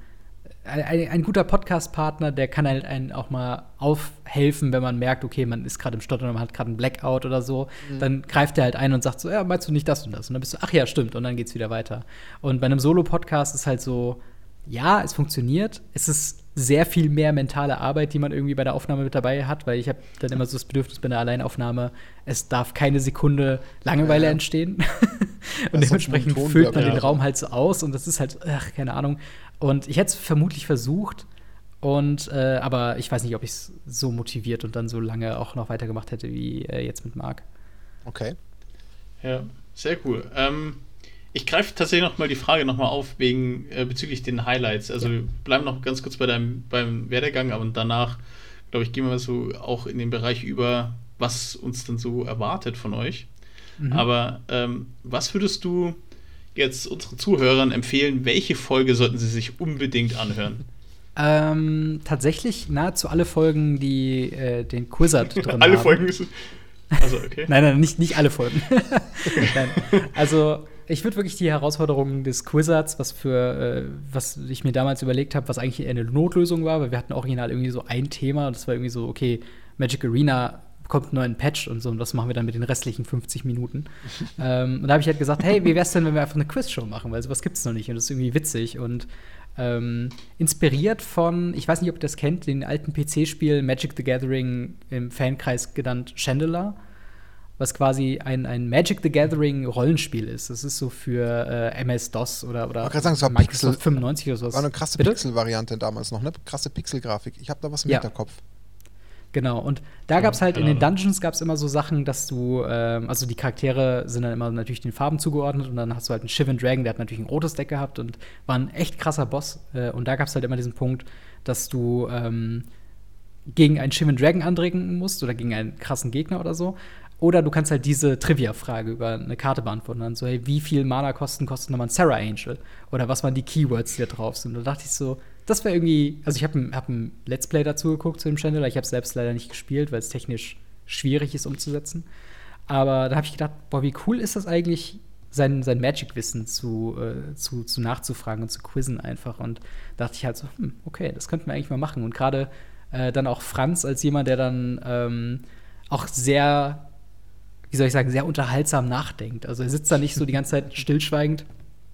ein, ein guter Podcast-Partner, der kann halt einen auch mal aufhelfen, wenn man merkt, okay, man ist gerade im Stottern, man hat gerade einen Blackout oder so. Mhm. Dann greift er halt ein und sagt so, ja, meinst du nicht das und das? Und dann bist du, ach ja, stimmt. Und dann geht's wieder weiter. Und bei einem Solo-Podcast ist halt so, ja, es funktioniert. Es ist sehr viel mehr mentale Arbeit, die man irgendwie bei der Aufnahme mit dabei hat, weil ich habe dann immer so das Bedürfnis bei einer Alleinaufnahme, es darf keine Sekunde Langeweile ja. entstehen. und dementsprechend füllt man ja. den Raum halt so aus und das ist halt, ach, keine Ahnung. Und ich hätte es vermutlich versucht, und äh, aber ich weiß nicht, ob ich es so motiviert und dann so lange auch noch weitergemacht hätte wie äh, jetzt mit Marc. Okay. Ja, sehr cool. Ähm, ich greife tatsächlich noch mal die Frage noch mal auf wegen äh, bezüglich den Highlights. Also ja. wir bleiben noch ganz kurz bei deinem beim Werdegang, aber danach glaube ich gehen wir so auch in den Bereich über, was uns dann so erwartet von euch. Mhm. Aber ähm, was würdest du jetzt unseren Zuhörern empfehlen? Welche Folge sollten sie sich unbedingt anhören? Ähm, tatsächlich nahezu alle Folgen, die äh, den Quizard drin alle haben. Folgen müssen. Also, okay. nein, nein, nicht, nicht alle Folgen. nein. Also ich würde wirklich die Herausforderungen des Quizards, was für, äh, was ich mir damals überlegt habe, was eigentlich eher eine Notlösung war, weil wir hatten original irgendwie so ein Thema und das war irgendwie so, okay, Magic Arena bekommt einen neuen Patch und so, und was machen wir dann mit den restlichen 50 Minuten? ähm, und da habe ich halt gesagt, hey, wie wär's denn, wenn wir einfach eine Quizshow machen, weil sowas gibt's noch nicht und das ist irgendwie witzig und ähm, inspiriert von, ich weiß nicht, ob ihr das kennt, den alten PC-Spiel Magic the Gathering im Fankreis genannt Chandelier was quasi ein, ein Magic the Gathering Rollenspiel ist. Das ist so für äh, MS-DOS oder, oder ich sagen, es war Microsoft Pixel, 95 oder sowas. War eine krasse Pixel-Variante damals noch, ne? Krasse Pixel-Grafik. Ich habe da was im ja. Hinterkopf. Genau, und da gab es halt in den Dungeons gab es immer so Sachen, dass du, ähm, also die Charaktere sind dann immer natürlich den Farben zugeordnet und dann hast du halt einen Shivan Dragon, der hat natürlich ein rotes Deck gehabt und war ein echt krasser Boss. Äh, und da gab es halt immer diesen Punkt, dass du ähm, gegen einen Shivan Dragon andringen musst oder gegen einen krassen Gegner oder so. Oder du kannst halt diese Trivia-Frage über eine Karte beantworten. Dann so, hey, wie viel Mana-Kosten kostet nochmal ein Sarah Angel? Oder was waren die Keywords, die da drauf sind? Da dachte ich so, das wäre irgendwie. Also, ich habe ein, hab ein Let's Play dazu geguckt zu dem Channel. Ich habe es selbst leider nicht gespielt, weil es technisch schwierig ist umzusetzen. Aber da habe ich gedacht, boah, wie cool ist das eigentlich, sein, sein Magic-Wissen zu, äh, zu, zu nachzufragen und zu quizzen einfach. Und da dachte ich halt so, hm, okay, das könnten wir eigentlich mal machen. Und gerade äh, dann auch Franz als jemand, der dann ähm, auch sehr wie soll ich sagen, sehr unterhaltsam nachdenkt. Also er sitzt da nicht so die ganze Zeit stillschweigend,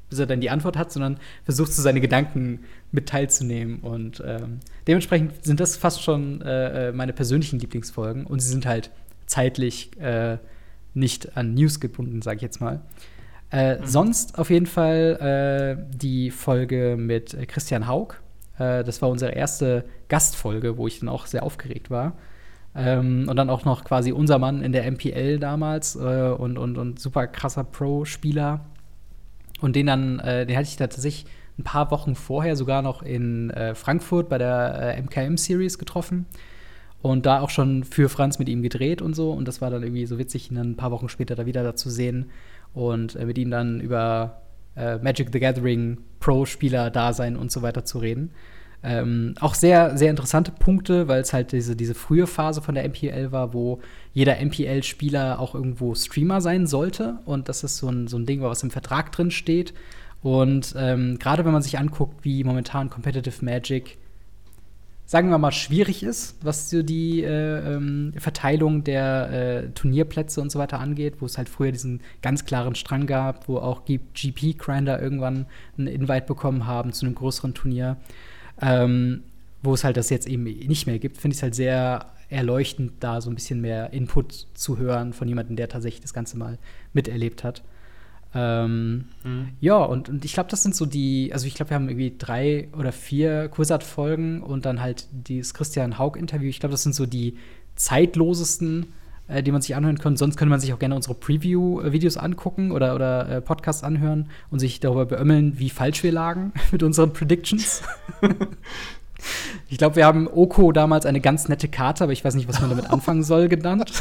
bis er dann die Antwort hat, sondern versucht so seine Gedanken mit teilzunehmen. Und ähm, dementsprechend sind das fast schon äh, äh, meine persönlichen Lieblingsfolgen. Und sie sind halt zeitlich äh, nicht an News gebunden, sage ich jetzt mal. Äh, mhm. Sonst auf jeden Fall äh, die Folge mit Christian Haug. Äh, das war unsere erste Gastfolge, wo ich dann auch sehr aufgeregt war. Ähm, und dann auch noch quasi unser Mann in der MPL damals äh, und, und, und super krasser Pro-Spieler. Und den dann, äh, den hatte ich tatsächlich ein paar Wochen vorher sogar noch in äh, Frankfurt bei der MKM-Series getroffen und da auch schon für Franz mit ihm gedreht und so. Und das war dann irgendwie so witzig, ihn dann ein paar Wochen später da wieder da zu sehen und äh, mit ihm dann über äh, Magic the Gathering Pro-Spieler-Dasein und so weiter zu reden. Ähm, auch sehr, sehr interessante Punkte, weil es halt diese, diese frühe Phase von der MPL war, wo jeder MPL-Spieler auch irgendwo Streamer sein sollte. Und das ist so ein, so ein Ding, was im Vertrag drin steht. Und ähm, gerade wenn man sich anguckt, wie momentan Competitive Magic sagen wir mal, schwierig ist, was so die äh, ähm, Verteilung der äh, Turnierplätze und so weiter angeht, wo es halt früher diesen ganz klaren Strang gab, wo auch GP-Grinder irgendwann einen Invite bekommen haben zu einem größeren Turnier, ähm, wo es halt das jetzt eben nicht mehr gibt, finde ich es halt sehr erleuchtend, da so ein bisschen mehr Input zu hören von jemandem, der tatsächlich das Ganze mal miterlebt hat. Ähm, mhm. Ja, und, und ich glaube, das sind so die, also ich glaube, wir haben irgendwie drei oder vier Quizart-Folgen und dann halt dieses Christian Haug-Interview. Ich glaube, das sind so die zeitlosesten, äh, die man sich anhören kann. Sonst könnte man sich auch gerne unsere Preview-Videos angucken oder, oder äh, Podcasts anhören und sich darüber beömmeln, wie falsch wir lagen mit unseren Predictions. Ich glaube, wir haben Oko damals eine ganz nette Karte, aber ich weiß nicht, was man damit anfangen soll, genannt.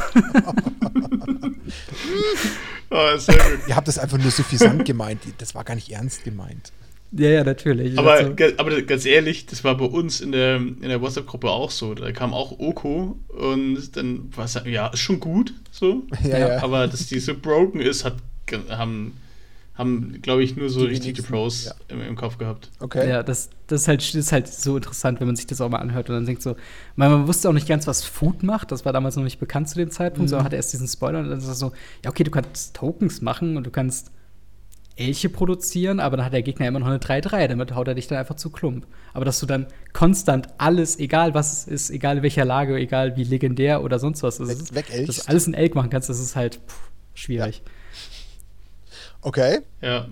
oh, sehr gut. Ihr habt das einfach nur suffisant gemeint. Das war gar nicht ernst gemeint. Ja, ja, natürlich. Aber, also. aber ganz ehrlich, das war bei uns in der, in der WhatsApp-Gruppe auch so. Da kam auch Oko und dann war es ja, ist schon gut, so. Ja, ja. Aber dass die so broken ist, hat, haben haben, glaube ich, nur so die richtige Pros ja. im, im, Kopf gehabt. Okay. Ja, das, das, ist halt, das ist halt so interessant, wenn man sich das auch mal anhört und dann denkt so, man, man wusste auch nicht ganz, was Food macht. Das war damals noch nicht bekannt zu dem Zeitpunkt, mhm. sondern hatte erst diesen Spoiler und dann ist es so, ja, okay, du kannst Tokens machen und du kannst Elche produzieren, aber dann hat der Gegner immer noch eine 3-3, damit haut er dich dann einfach zu Klump. Aber dass du dann konstant alles, egal was es ist, egal in welcher Lage, egal wie legendär oder sonst was ist, weg, weg dass du alles in Elk machen kannst, das ist halt pff, schwierig. Ja. Okay. Ja.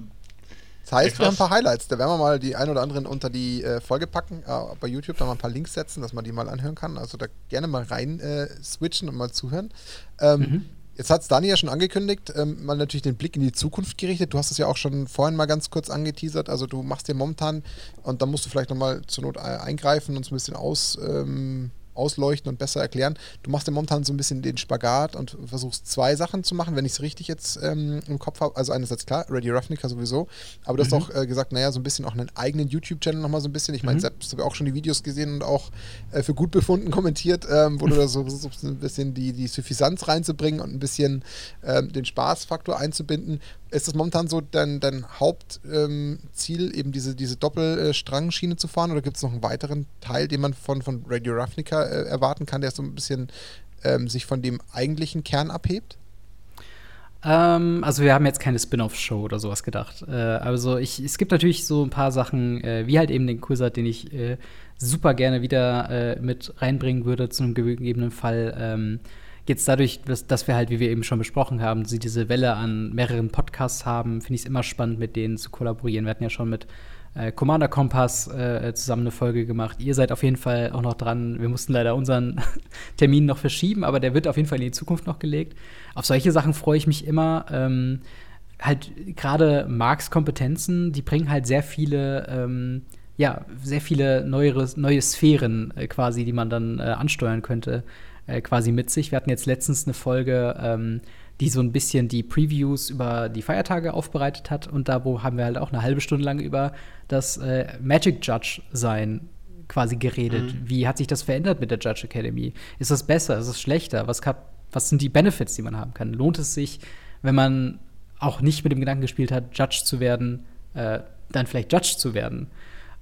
Das heißt, ja, wir haben ein paar Highlights. Da werden wir mal die ein oder anderen unter die äh, Folge packen, äh, bei YouTube da mal ein paar Links setzen, dass man die mal anhören kann. Also da gerne mal rein äh, switchen und mal zuhören. Ähm, mhm. Jetzt hat es Dani ja schon angekündigt, ähm, mal natürlich den Blick in die Zukunft gerichtet. Du hast es ja auch schon vorhin mal ganz kurz angeteasert. Also du machst dir momentan, und da musst du vielleicht nochmal zur Not eingreifen und es ein bisschen aus, ähm, ausleuchten und besser erklären. Du machst ja momentan so ein bisschen den Spagat und versuchst zwei Sachen zu machen, wenn ich es richtig jetzt ähm, im Kopf habe. Also einerseits klar, Ready Ravnica sowieso, aber du mhm. hast auch äh, gesagt, naja, so ein bisschen auch einen eigenen YouTube-Channel nochmal so ein bisschen. Ich meine, mhm. selbst habe auch schon die Videos gesehen und auch äh, für gut befunden kommentiert, ähm, wo du da so versuchst, ein bisschen die, die Suffisanz reinzubringen und ein bisschen ähm, den Spaßfaktor einzubinden. Ist das momentan so dein, dein Hauptziel, ähm, eben diese, diese Doppelstrangschiene zu fahren oder gibt es noch einen weiteren Teil, den man von, von Radio Ravnica äh, erwarten kann, der so ein bisschen ähm, sich von dem eigentlichen Kern abhebt? Ähm, also wir haben jetzt keine Spin-off-Show oder sowas gedacht. Äh, also ich, es gibt natürlich so ein paar Sachen, äh, wie halt eben den Quizard, den ich äh, super gerne wieder äh, mit reinbringen würde zu einem gegebenen Fall. Jetzt dadurch, dass, dass, wir halt, wie wir eben schon besprochen haben, diese Welle an mehreren Podcasts haben, finde ich es immer spannend, mit denen zu kollaborieren. Wir hatten ja schon mit äh, Commander Kompass äh, zusammen eine Folge gemacht. Ihr seid auf jeden Fall auch noch dran. Wir mussten leider unseren Termin noch verschieben, aber der wird auf jeden Fall in die Zukunft noch gelegt. Auf solche Sachen freue ich mich immer. Ähm, halt gerade Marks Kompetenzen, die bringen halt sehr viele ähm, ja, sehr viele neuere, neue Sphären äh, quasi, die man dann äh, ansteuern könnte äh, quasi mit sich. Wir hatten jetzt letztens eine Folge, ähm, die so ein bisschen die Previews über die Feiertage aufbereitet hat. Und da wo haben wir halt auch eine halbe Stunde lang über das äh, Magic Judge sein quasi geredet. Mhm. Wie hat sich das verändert mit der Judge Academy? Ist das besser? Ist es schlechter? Was, kann, was sind die Benefits, die man haben kann? Lohnt es sich, wenn man auch nicht mit dem Gedanken gespielt hat, Judge zu werden, äh, dann vielleicht Judge zu werden?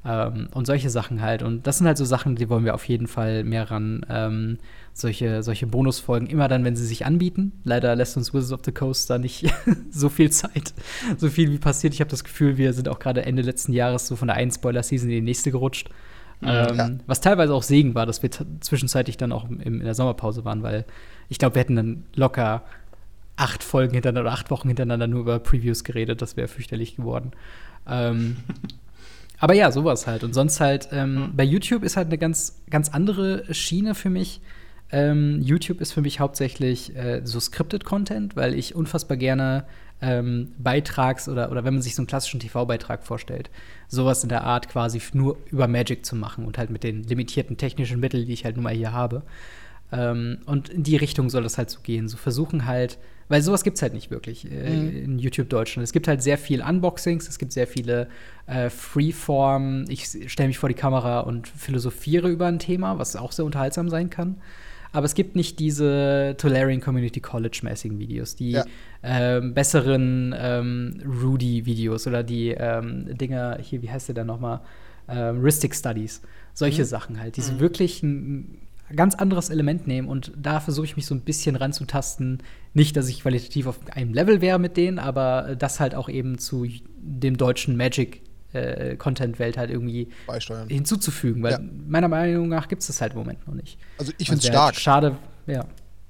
Ähm, und solche Sachen halt. Und das sind halt so Sachen, die wollen wir auf jeden Fall mehr ran. Ähm, solche, solche Bonusfolgen immer dann, wenn sie sich anbieten. Leider lässt uns Wizards of the Coast da nicht so viel Zeit, so viel wie passiert. Ich habe das Gefühl, wir sind auch gerade Ende letzten Jahres so von der einen Spoiler-Season in die nächste gerutscht. Ja. Ähm, was teilweise auch Segen war, dass wir zwischenzeitlich dann auch im, in der Sommerpause waren, weil ich glaube, wir hätten dann locker acht Folgen hintereinander oder acht Wochen hintereinander nur über Previews geredet. Das wäre fürchterlich geworden. Ähm, aber ja, sowas halt. Und sonst halt, ähm, bei YouTube ist halt eine ganz, ganz andere Schiene für mich. Ähm, YouTube ist für mich hauptsächlich äh, so scripted Content, weil ich unfassbar gerne ähm, Beitrags- oder, oder wenn man sich so einen klassischen TV-Beitrag vorstellt, sowas in der Art quasi nur über Magic zu machen und halt mit den limitierten technischen Mitteln, die ich halt nun mal hier habe. Ähm, und in die Richtung soll das halt so gehen. So versuchen halt, weil sowas gibt es halt nicht wirklich äh, mhm. in YouTube Deutschland. Es gibt halt sehr viel Unboxings, es gibt sehr viele äh, Freeform, ich stelle mich vor die Kamera und philosophiere über ein Thema, was auch sehr unterhaltsam sein kann. Aber es gibt nicht diese Tolarian Community College-mäßigen Videos, die ja. ähm, besseren ähm, Rudy-Videos oder die ähm, Dinger, hier, wie heißt der da nochmal? Ähm, Ristic Studies. Solche mhm. Sachen halt, die mhm. wirklich ein ganz anderes Element nehmen und da versuche ich mich so ein bisschen ranzutasten. Nicht, dass ich qualitativ auf einem Level wäre mit denen, aber das halt auch eben zu dem deutschen Magic äh, Content-Welt halt irgendwie Beisteuern. hinzuzufügen, weil ja. meiner Meinung nach gibt es das halt im Moment noch nicht. Also ich finde es stark. Schade, ja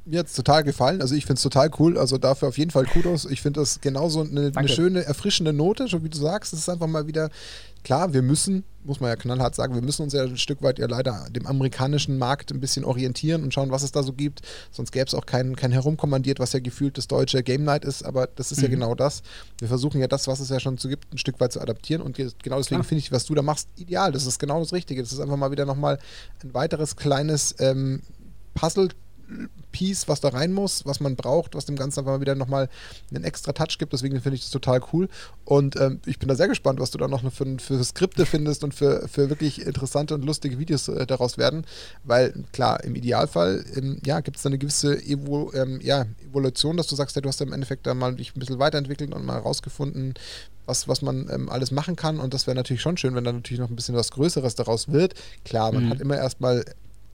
mir hat es total gefallen. Also ich finde es total cool. Also dafür auf jeden Fall Kudos. Ich finde das genauso eine, eine, schöne, erfrischende Note, so wie du sagst. Es ist einfach mal wieder, klar, wir müssen, muss man ja knallhart sagen, wir müssen uns ja ein Stück weit ja leider dem amerikanischen Markt ein bisschen orientieren und schauen, was es da so gibt. Sonst gäbe es auch kein, kein Herumkommandiert, was ja gefühlt das deutsche Game Night ist. Aber das ist mhm. ja genau das. Wir versuchen ja das, was es ja schon so gibt, ein Stück weit zu adaptieren. Und genau deswegen finde ich, was du da machst, ideal. Das ist genau das Richtige. Das ist einfach mal wieder nochmal ein weiteres kleines ähm, Puzzle Piece, was da rein muss, was man braucht, was dem Ganzen einfach mal wieder nochmal einen extra Touch gibt. Deswegen finde ich das total cool. Und ähm, ich bin da sehr gespannt, was du da noch für, für Skripte findest und für, für wirklich interessante und lustige Videos äh, daraus werden. Weil klar, im Idealfall ähm, ja, gibt es da eine gewisse Evo, ähm, ja, Evolution, dass du sagst, ja, du hast ja im Endeffekt da mal dich ein bisschen weiterentwickelt und mal herausgefunden, was, was man ähm, alles machen kann. Und das wäre natürlich schon schön, wenn da natürlich noch ein bisschen was Größeres daraus wird. Klar, man mhm. hat immer erstmal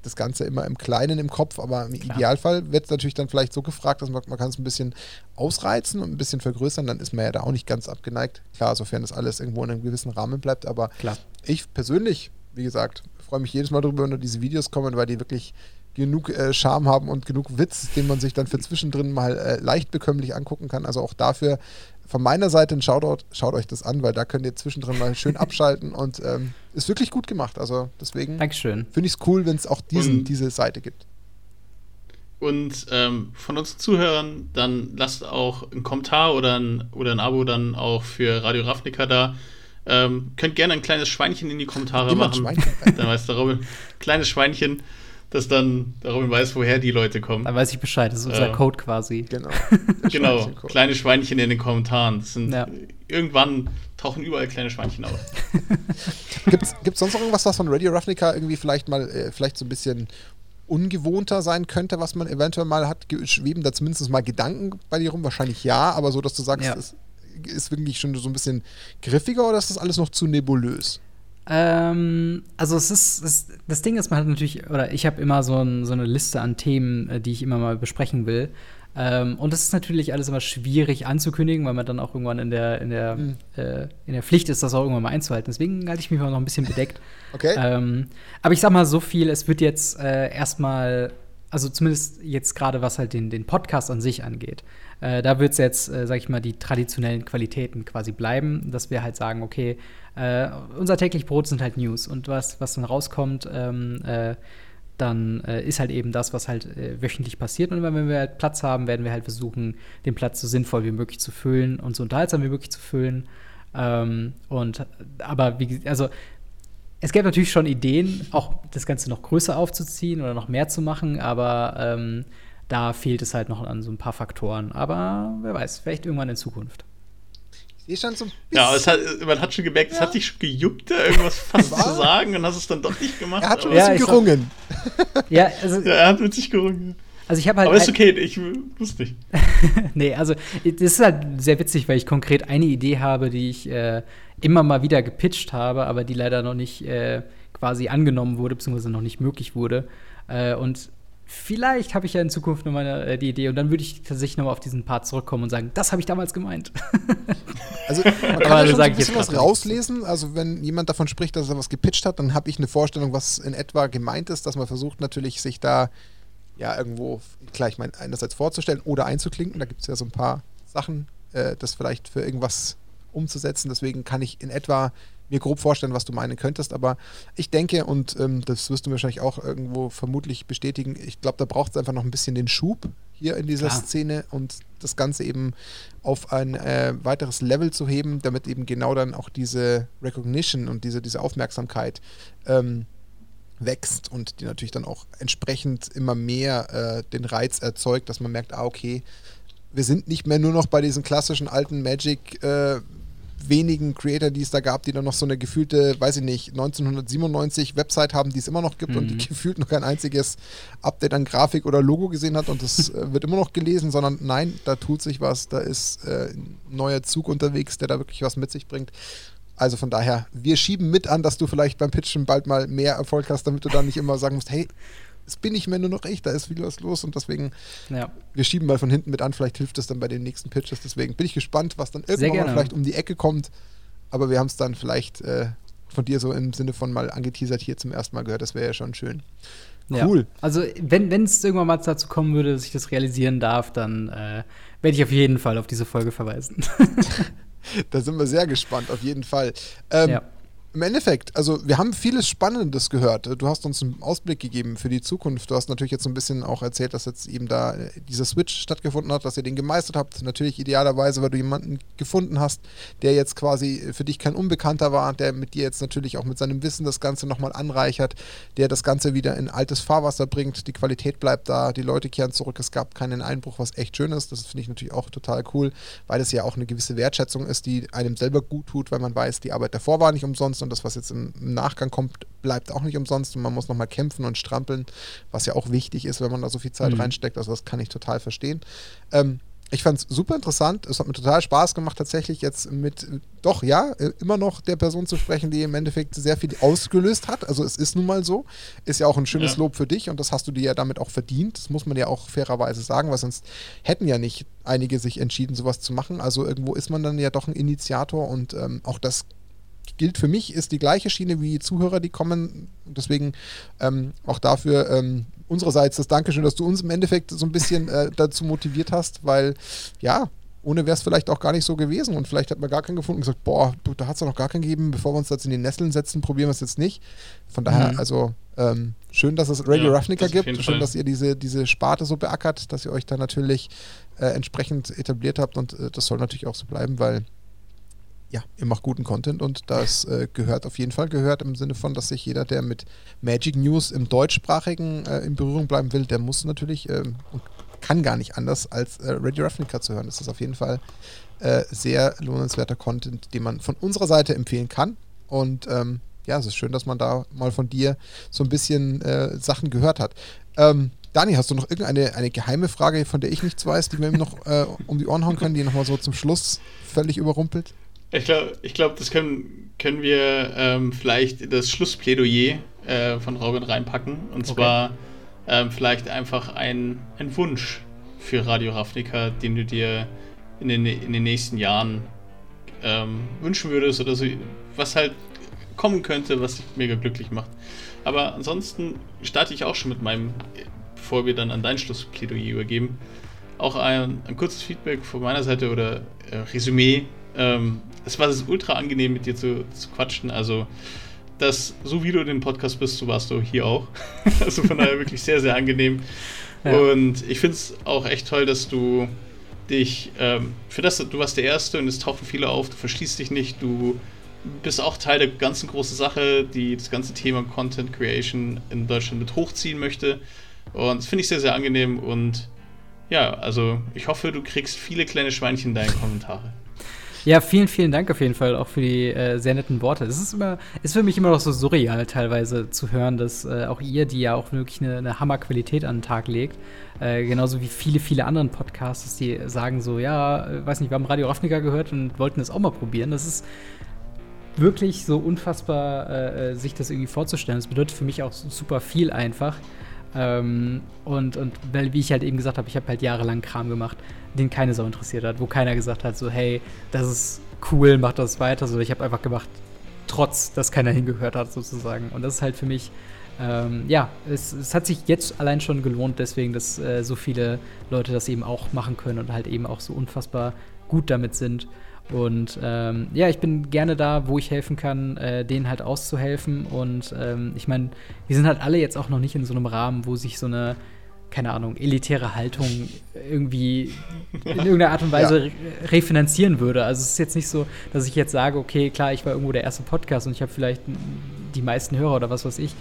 das Ganze immer im Kleinen im Kopf, aber im Klar. Idealfall wird es natürlich dann vielleicht so gefragt, dass man, man kann es ein bisschen ausreizen und ein bisschen vergrößern, dann ist man ja da auch nicht ganz abgeneigt. Klar, sofern das alles irgendwo in einem gewissen Rahmen bleibt, aber Klar. ich persönlich, wie gesagt, freue mich jedes Mal darüber, wenn diese Videos kommen, weil die wirklich genug äh, Charme haben und genug Witz, den man sich dann für zwischendrin mal äh, leicht bekömmlich angucken kann. Also auch dafür von meiner Seite ein Shoutout, schaut euch das an, weil da könnt ihr zwischendrin mal schön abschalten und ähm, ist wirklich gut gemacht. Also deswegen finde ich es cool, wenn es auch diesen, diese Seite gibt. Und ähm, von uns Zuhörern, dann lasst auch einen Kommentar oder ein, oder ein Abo dann auch für Radio Ravnica da. Ähm, könnt gerne ein kleines Schweinchen in die Kommentare Immer machen. Dann weiß der Robin. Kleines Schweinchen dass dann Robin weiß, woher die Leute kommen. Dann weiß ich Bescheid, das ist unser äh, Code quasi. Genau. genau, kleine Schweinchen in den Kommentaren. Das sind, ja. Irgendwann tauchen überall kleine Schweinchen auf. Gibt es sonst noch irgendwas, was von Radio Ravnica irgendwie vielleicht mal, äh, vielleicht so ein bisschen ungewohnter sein könnte, was man eventuell mal hat? Schweben da zumindest mal Gedanken bei dir rum? Wahrscheinlich ja, aber so, dass du sagst, ja. es ist wirklich schon so ein bisschen griffiger oder ist das alles noch zu nebulös? Ähm, also es ist, es, das Ding ist, man hat natürlich, oder ich habe immer so, ein, so, eine Liste an Themen, äh, die ich immer mal besprechen will. Ähm, und das ist natürlich alles immer schwierig anzukündigen, weil man dann auch irgendwann in der, in der, mhm. äh, in der Pflicht ist, das auch irgendwann mal einzuhalten. Deswegen halte ich mich mal noch ein bisschen bedeckt. okay. Ähm, aber ich sag mal so viel, es wird jetzt äh, erstmal, also zumindest jetzt gerade was halt den, den Podcast an sich angeht. Äh, da wird es jetzt, äh, sag ich mal, die traditionellen Qualitäten quasi bleiben, dass wir halt sagen, okay, äh, unser täglich Brot sind halt News und was, was dann rauskommt, ähm, äh, dann äh, ist halt eben das, was halt äh, wöchentlich passiert. Und wenn wir halt Platz haben, werden wir halt versuchen, den Platz so sinnvoll wie möglich zu füllen und so unterhaltsam wie möglich zu füllen. Ähm, und aber wie also es gäbe natürlich schon Ideen, auch das Ganze noch größer aufzuziehen oder noch mehr zu machen, aber ähm, da fehlt es halt noch an so ein paar Faktoren. Aber wer weiß, vielleicht irgendwann in Zukunft. Ich schon so ein bisschen. Ja, hat, man hat schon gemerkt, ja. es hat dich schon gejuckt, da irgendwas fast zu sagen und hast es dann doch nicht gemacht. Er hat schon ein bisschen ja, gerungen. ja, also, ja, er hat mit sich gerungen. Also ich habe halt. Aber ist okay, ich wusste nicht. nee, also das ist halt sehr witzig, weil ich konkret eine Idee habe, die ich äh, immer mal wieder gepitcht habe, aber die leider noch nicht äh, quasi angenommen wurde, beziehungsweise noch nicht möglich wurde. Äh, und vielleicht habe ich ja in Zukunft noch mal äh, die Idee und dann würde ich tatsächlich nochmal auf diesen Part zurückkommen und sagen, das habe ich damals gemeint. also man kann Aber ja schon ein bisschen was rauslesen. Also wenn jemand davon spricht, dass er was gepitcht hat, dann habe ich eine Vorstellung, was in etwa gemeint ist, dass man versucht natürlich sich da ja irgendwo gleich mein einerseits vorzustellen oder einzuklinken. Da gibt es ja so ein paar Sachen, äh, das vielleicht für irgendwas umzusetzen. Deswegen kann ich in etwa mir grob vorstellen, was du meinen könntest. Aber ich denke, und ähm, das wirst du wahrscheinlich auch irgendwo vermutlich bestätigen, ich glaube, da braucht es einfach noch ein bisschen den Schub hier in dieser Klar. Szene und das Ganze eben auf ein äh, weiteres Level zu heben, damit eben genau dann auch diese Recognition und diese, diese Aufmerksamkeit ähm, wächst und die natürlich dann auch entsprechend immer mehr äh, den Reiz erzeugt, dass man merkt, ah, okay, wir sind nicht mehr nur noch bei diesen klassischen alten Magic äh, wenigen Creator, die es da gab, die dann noch so eine gefühlte, weiß ich nicht, 1997 Website haben, die es immer noch gibt mhm. und die mhm. gefühlt noch kein einziges Update an Grafik oder Logo gesehen hat und das äh, wird immer noch gelesen, sondern nein, da tut sich was, da ist äh, ein neuer Zug unterwegs, der da wirklich was mit sich bringt. Also von daher, wir schieben mit an, dass du vielleicht beim Pitchen bald mal mehr Erfolg hast, damit du dann nicht immer sagen musst, hey, es bin nicht mehr nur noch ich, da ist viel was los und deswegen, ja. wir schieben mal von hinten mit an, vielleicht hilft es dann bei den nächsten Pitches. Deswegen bin ich gespannt, was dann irgendwann mal vielleicht um die Ecke kommt. Aber wir haben es dann vielleicht äh, von dir so im Sinne von mal angeteasert hier zum ersten Mal gehört. Das wäre ja schon schön. Cool. Ja. Also, wenn es irgendwann mal dazu kommen würde, dass ich das realisieren darf, dann äh, werde ich auf jeden Fall auf diese Folge verweisen. da sind wir sehr gespannt, auf jeden Fall. Ähm, ja im Endeffekt, also wir haben vieles Spannendes gehört. Du hast uns einen Ausblick gegeben für die Zukunft. Du hast natürlich jetzt so ein bisschen auch erzählt, dass jetzt eben da äh, dieser Switch stattgefunden hat, dass ihr den gemeistert habt. Natürlich idealerweise, weil du jemanden gefunden hast, der jetzt quasi für dich kein Unbekannter war, der mit dir jetzt natürlich auch mit seinem Wissen das Ganze nochmal anreichert, der das Ganze wieder in altes Fahrwasser bringt. Die Qualität bleibt da, die Leute kehren zurück. Es gab keinen Einbruch, was echt schön ist. Das finde ich natürlich auch total cool, weil es ja auch eine gewisse Wertschätzung ist, die einem selber gut tut, weil man weiß, die Arbeit davor war nicht umsonst und das, was jetzt im, Nachgang kommt, bleibt auch nicht umsonst und man muss nochmal kämpfen und strampeln, was ja auch wichtig ist, wenn man da so viel Zeit mhm. reinsteckt. Also das kann ich total verstehen. Ähm, ich fand es super interessant. Es hat mir total Spaß gemacht, tatsächlich jetzt mit, doch, ja, immer noch der Person zu sprechen, die im Endeffekt sehr viel ausgelöst hat. Also es ist nun mal so. Ist ja auch ein schönes ja. Lob für dich und das hast du dir ja damit auch verdient. Das muss man ja auch fairerweise sagen, weil sonst hätten ja nicht einige sich entschieden, sowas zu machen. Also irgendwo ist man dann ja doch ein Initiator und ähm, auch das gilt für mich, ist die gleiche Schiene wie Zuhörer, die kommen. Deswegen ähm, auch dafür ähm, unsererseits das Dankeschön, dass du uns im Endeffekt so ein bisschen äh, dazu motiviert hast, weil ja, ohne wäre es vielleicht auch gar nicht so gewesen und vielleicht hat man gar keinen gefunden und gesagt, boah, da hat es noch gar keinen gegeben, bevor wir uns jetzt in die Nesseln setzen, probieren wir es jetzt nicht. Von daher, mhm. also ähm, schön, dass es Radio ja, Ravnica gibt, schön, Fall. dass ihr diese, diese Sparte so beackert, dass ihr euch da natürlich äh, entsprechend etabliert habt und äh, das soll natürlich auch so bleiben, weil ja, ihr macht guten Content und das äh, gehört auf jeden Fall gehört im Sinne von, dass sich jeder, der mit Magic News im deutschsprachigen äh, in Berührung bleiben will, der muss natürlich äh, und kann gar nicht anders als äh, Radio Ravnica zu hören. Das ist auf jeden Fall äh, sehr lohnenswerter Content, den man von unserer Seite empfehlen kann und ähm, ja, es ist schön, dass man da mal von dir so ein bisschen äh, Sachen gehört hat. Ähm, Dani, hast du noch irgendeine eine geheime Frage, von der ich nichts weiß, die wir ihm noch um die Ohren hauen können, die nochmal so zum Schluss völlig überrumpelt? Ich glaube, ich glaub, das können, können wir ähm, vielleicht das Schlussplädoyer äh, von Robin reinpacken. Und okay. zwar ähm, vielleicht einfach ein, ein Wunsch für Radio Ravnica, den du dir in den, in den nächsten Jahren ähm, wünschen würdest oder so, was halt kommen könnte, was dich mega glücklich macht. Aber ansonsten starte ich auch schon mit meinem, bevor wir dann an dein Schlussplädoyer übergeben, auch ein, ein kurzes Feedback von meiner Seite oder äh, Resümee ähm, es war ultra angenehm, mit dir zu, zu quatschen. Also, das, so wie du den Podcast bist, so warst du hier auch. also von daher wirklich sehr, sehr angenehm. Ja. Und ich finde es auch echt toll, dass du dich, ähm, für das, du warst der Erste und es tauchen viele auf, du verschließt dich nicht, du bist auch Teil der ganzen großen Sache, die das ganze Thema Content Creation in Deutschland mit hochziehen möchte. Und das finde ich sehr, sehr angenehm und ja, also ich hoffe, du kriegst viele kleine Schweinchen in deinen Kommentare. Ja, vielen, vielen Dank auf jeden Fall auch für die äh, sehr netten Worte. Es ist immer, ist für mich immer noch so surreal teilweise zu hören, dass äh, auch ihr, die ja auch wirklich eine, eine Hammerqualität an den Tag legt, äh, genauso wie viele, viele anderen Podcasts, die sagen so, ja, äh, weiß nicht, wir haben Radio Ravnica gehört und wollten das auch mal probieren. Das ist wirklich so unfassbar, äh, äh, sich das irgendwie vorzustellen. Das bedeutet für mich auch super viel einfach. Ähm, und, und weil, wie ich halt eben gesagt habe, ich habe halt jahrelang Kram gemacht, den keine Sau interessiert hat, wo keiner gesagt hat, so, hey, das ist cool, mach das weiter. So, ich habe einfach gemacht, trotz, dass keiner hingehört hat, sozusagen. Und das ist halt für mich ähm, ja, es, es, hat sich jetzt allein schon gelohnt, deswegen, dass äh, so viele Leute das eben auch machen können und halt eben auch so unfassbar gut damit sind. Und ähm, ja, ich bin gerne da, wo ich helfen kann, äh, denen halt auszuhelfen. Und ähm, ich meine, wir sind halt alle jetzt auch noch nicht in so einem Rahmen, wo sich so eine, keine Ahnung, elitäre Haltung irgendwie in irgendeiner Art und Weise ja. refinanzieren würde. Also es ist jetzt nicht so, dass ich jetzt sage, okay, klar, ich war irgendwo der erste Podcast und ich habe vielleicht die meisten Hörer oder was weiß ich.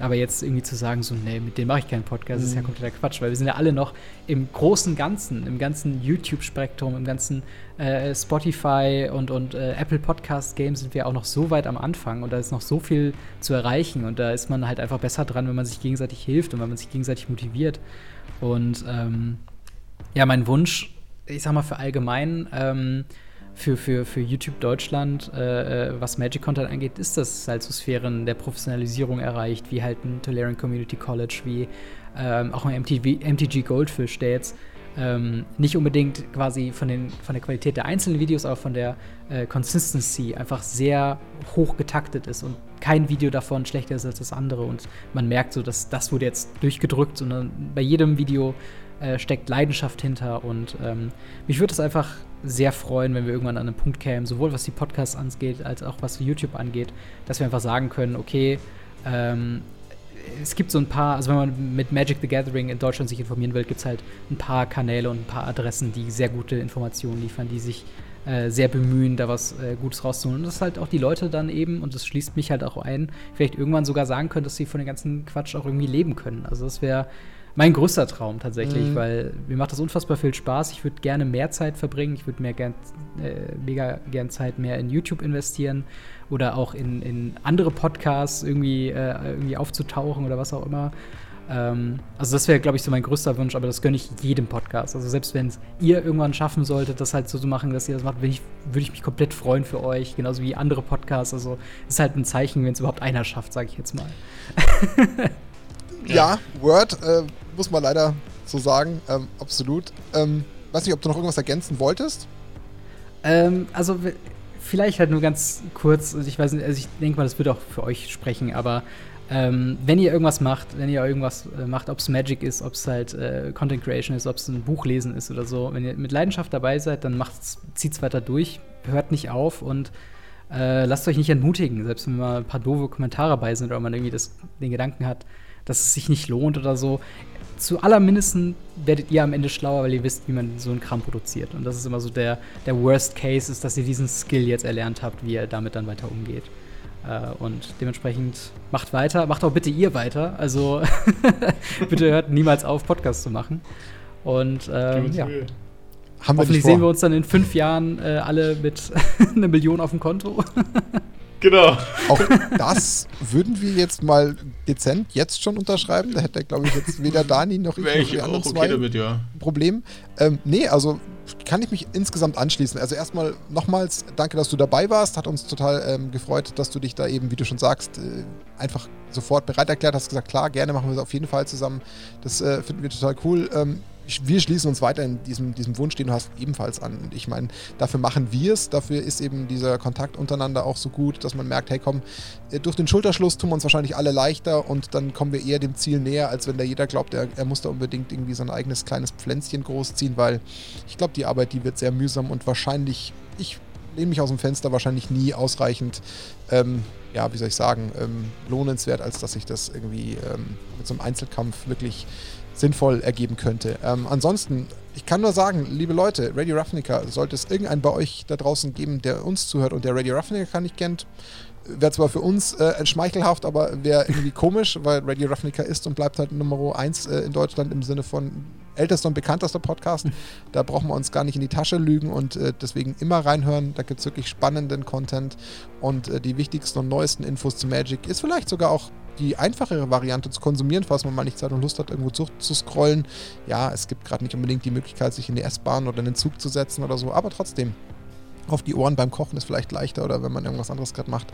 Aber jetzt irgendwie zu sagen, so, nee, mit dem mache ich keinen Podcast, mhm. ist ja mhm. kompletter Quatsch, weil wir sind ja alle noch im großen Ganzen, im ganzen YouTube-Spektrum, im ganzen äh, Spotify und, und äh, Apple Podcast-Game sind wir auch noch so weit am Anfang und da ist noch so viel zu erreichen und da ist man halt einfach besser dran, wenn man sich gegenseitig hilft und wenn man sich gegenseitig motiviert. Und ähm, ja, mein Wunsch, ich sag mal für allgemein, ähm, für, für, für YouTube Deutschland, äh, äh, was Magic Content angeht, ist das halt so Sphären der Professionalisierung erreicht, wie halt ein Tolerant Community College, wie ähm, auch ein MTV, MTG Goldfish, der jetzt ähm, nicht unbedingt quasi von, den, von der Qualität der einzelnen Videos, aber von der äh, Consistency einfach sehr hoch getaktet ist und kein Video davon schlechter ist als das andere. Und man merkt so, dass das wurde jetzt durchgedrückt, sondern bei jedem Video äh, steckt Leidenschaft hinter und ähm, mich würde es einfach sehr freuen, wenn wir irgendwann an einen Punkt kämen, sowohl was die Podcasts angeht, als auch was YouTube angeht, dass wir einfach sagen können, okay, ähm, es gibt so ein paar, also wenn man mit Magic the Gathering in Deutschland sich informieren will, gibt es halt ein paar Kanäle und ein paar Adressen, die sehr gute Informationen liefern, die sich äh, sehr bemühen, da was äh, Gutes rauszuholen. Und dass halt auch die Leute dann eben, und das schließt mich halt auch ein, vielleicht irgendwann sogar sagen können, dass sie von dem ganzen Quatsch auch irgendwie leben können. Also das wäre mein größter Traum tatsächlich, mhm. weil mir macht das unfassbar viel Spaß. Ich würde gerne mehr Zeit verbringen. Ich würde mehr gern, äh, mega gern Zeit mehr in YouTube investieren oder auch in, in andere Podcasts irgendwie, äh, irgendwie aufzutauchen oder was auch immer. Ähm, also das wäre, glaube ich, so mein größter Wunsch, aber das gönne ich jedem Podcast. Also selbst wenn es ihr irgendwann schaffen solltet, das halt so zu machen, dass ihr das macht, würde ich, würd ich mich komplett freuen für euch, genauso wie andere Podcasts. Also ist halt ein Zeichen, wenn es überhaupt einer schafft, sage ich jetzt mal. ja, ja Word äh, muss man leider so sagen, ähm, absolut. Ähm, weiß nicht, ob du noch irgendwas ergänzen wolltest? Ähm, also vielleicht halt nur ganz kurz, also ich weiß nicht, also ich denke mal, das wird auch für euch sprechen, aber ähm, wenn ihr irgendwas macht, wenn ihr irgendwas äh, macht, ob es Magic ist, ob es halt äh, Content Creation ist, ob es ein Buch lesen ist oder so, wenn ihr mit Leidenschaft dabei seid, dann zieht es weiter durch, hört nicht auf und äh, lasst euch nicht entmutigen, selbst wenn mal ein paar doofe Kommentare bei sind oder man irgendwie das, den Gedanken hat, dass es sich nicht lohnt oder so zu allermindesten werdet ihr am Ende schlauer, weil ihr wisst, wie man so einen Kram produziert. Und das ist immer so der, der Worst Case, ist, dass ihr diesen Skill jetzt erlernt habt, wie ihr damit dann weiter umgeht. Äh, und dementsprechend macht weiter, macht auch bitte ihr weiter. Also bitte hört niemals auf, Podcasts zu machen. Und ähm, ja. Haben Hoffentlich sehen wir uns dann in fünf Jahren äh, alle mit einer Million auf dem Konto. Genau. Auch das würden wir jetzt mal dezent jetzt schon unterschreiben. Da hätte, glaube ich, jetzt weder Dani noch ich, noch die anderen okay zwei damit, ja. Problem. Ähm, nee, also kann ich mich insgesamt anschließen. Also erstmal nochmals danke, dass du dabei warst. Hat uns total ähm, gefreut, dass du dich da eben, wie du schon sagst, äh, einfach sofort bereit erklärt hast. Gesagt, klar, gerne machen wir es auf jeden Fall zusammen. Das äh, finden wir total cool. Ähm, wir schließen uns weiter in diesem, diesem Wunsch, den du hast, ebenfalls an. Und ich meine, dafür machen wir es, dafür ist eben dieser Kontakt untereinander auch so gut, dass man merkt, hey komm, äh, durch den Schulterschluss tun wir uns wahrscheinlich alle leichter und dann kommen wir eher dem Ziel näher, als wenn da jeder glaubt, er, er muss da unbedingt irgendwie sein eigenes kleines Pflänzchen großziehen, weil ich glaube, die Arbeit, die wird sehr mühsam und wahrscheinlich, ich lehne mich aus dem Fenster, wahrscheinlich nie ausreichend, ähm, ja, wie soll ich sagen, ähm, lohnenswert, als dass ich das irgendwie ähm, mit so einem Einzelkampf wirklich sinnvoll ergeben könnte. Ähm, ansonsten, ich kann nur sagen, liebe Leute, Radio Ravnica, sollte es irgendeinen bei euch da draußen geben, der uns zuhört und der Radio Ravnica nicht kennt, wäre zwar für uns äh, schmeichelhaft, aber wäre irgendwie komisch, weil Radio Ravnica ist und bleibt halt Nummer 1 äh, in Deutschland im Sinne von ältester und bekanntester Podcast. Da brauchen wir uns gar nicht in die Tasche lügen und äh, deswegen immer reinhören. Da gibt es wirklich spannenden Content und äh, die wichtigsten und neuesten Infos zu Magic ist vielleicht sogar auch die einfachere Variante zu konsumieren, falls man mal nicht Zeit und Lust hat, irgendwo zu, scrollen. Ja, es gibt gerade nicht unbedingt die Möglichkeit, sich in die S-Bahn oder in den Zug zu setzen oder so, aber trotzdem. Auf die Ohren beim Kochen ist vielleicht leichter oder wenn man irgendwas anderes gerade macht.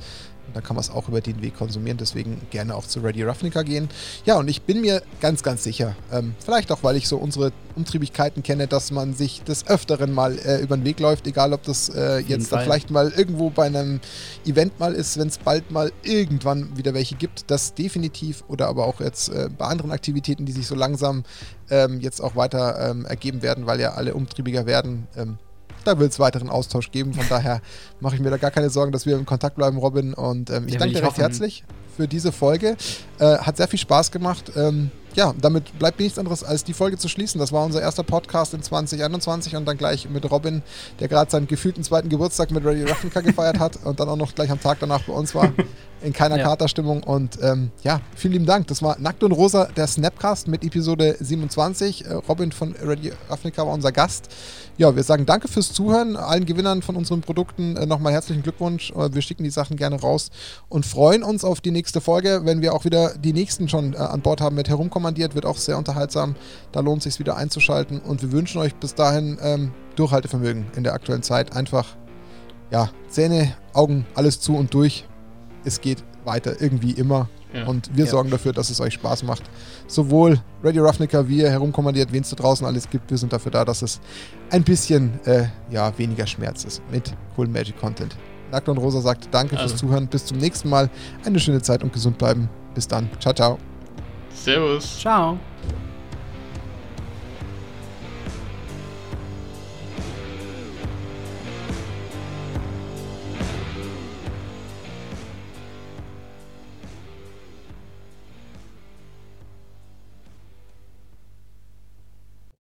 Und dann kann man es auch über den Weg konsumieren. Deswegen gerne auch zu Ready Ravnica gehen. Ja, und ich bin mir ganz, ganz sicher, ähm, vielleicht auch, weil ich so unsere Umtriebigkeiten kenne, dass man sich des Öfteren mal äh, über den Weg läuft, egal ob das äh, jetzt da vielleicht mal irgendwo bei einem Event mal ist, wenn es bald mal irgendwann wieder welche gibt. Das definitiv oder aber auch jetzt äh, bei anderen Aktivitäten, die sich so langsam ähm, jetzt auch weiter ähm, ergeben werden, weil ja alle umtriebiger werden ähm, da will es weiteren Austausch geben. Von daher mache ich mir da gar keine Sorgen, dass wir in Kontakt bleiben, Robin. Und ähm, ich ja, danke dir recht hoffen. herzlich für diese Folge. Äh, hat sehr viel Spaß gemacht. Ähm, ja, damit bleibt mir nichts anderes, als die Folge zu schließen. Das war unser erster Podcast in 2021 und dann gleich mit Robin, der gerade seinen gefühlten zweiten Geburtstag mit Radio Ravnica gefeiert hat und dann auch noch gleich am Tag danach bei uns war. In keiner ja. Katerstimmung. Und ähm, ja, vielen lieben Dank. Das war Nackt und Rosa, der Snapcast mit Episode 27. Äh, Robin von Radio Ravnica war unser Gast. Ja, wir sagen danke fürs Zuhören. Allen Gewinnern von unseren Produkten äh, nochmal herzlichen Glückwunsch. Äh, wir schicken die Sachen gerne raus und freuen uns auf die nächste Folge, wenn wir auch wieder die nächsten schon äh, an Bord haben mit herumkommandiert. Wird auch sehr unterhaltsam. Da lohnt es sich wieder einzuschalten. Und wir wünschen euch bis dahin ähm, Durchhaltevermögen in der aktuellen Zeit. Einfach, ja, Zähne, Augen, alles zu und durch. Es geht weiter, irgendwie immer. Ja. Und wir ja. sorgen dafür, dass es euch Spaß macht. Sowohl Radio Ravnica wie ihr herumkommandiert, wen es da draußen alles gibt. Wir sind dafür da, dass es ein bisschen äh, ja, weniger Schmerz ist mit coolen Magic Content. Nackt und Rosa sagt Danke also. fürs Zuhören. Bis zum nächsten Mal. Eine schöne Zeit und gesund bleiben. Bis dann. Ciao, ciao. Servus. Ciao.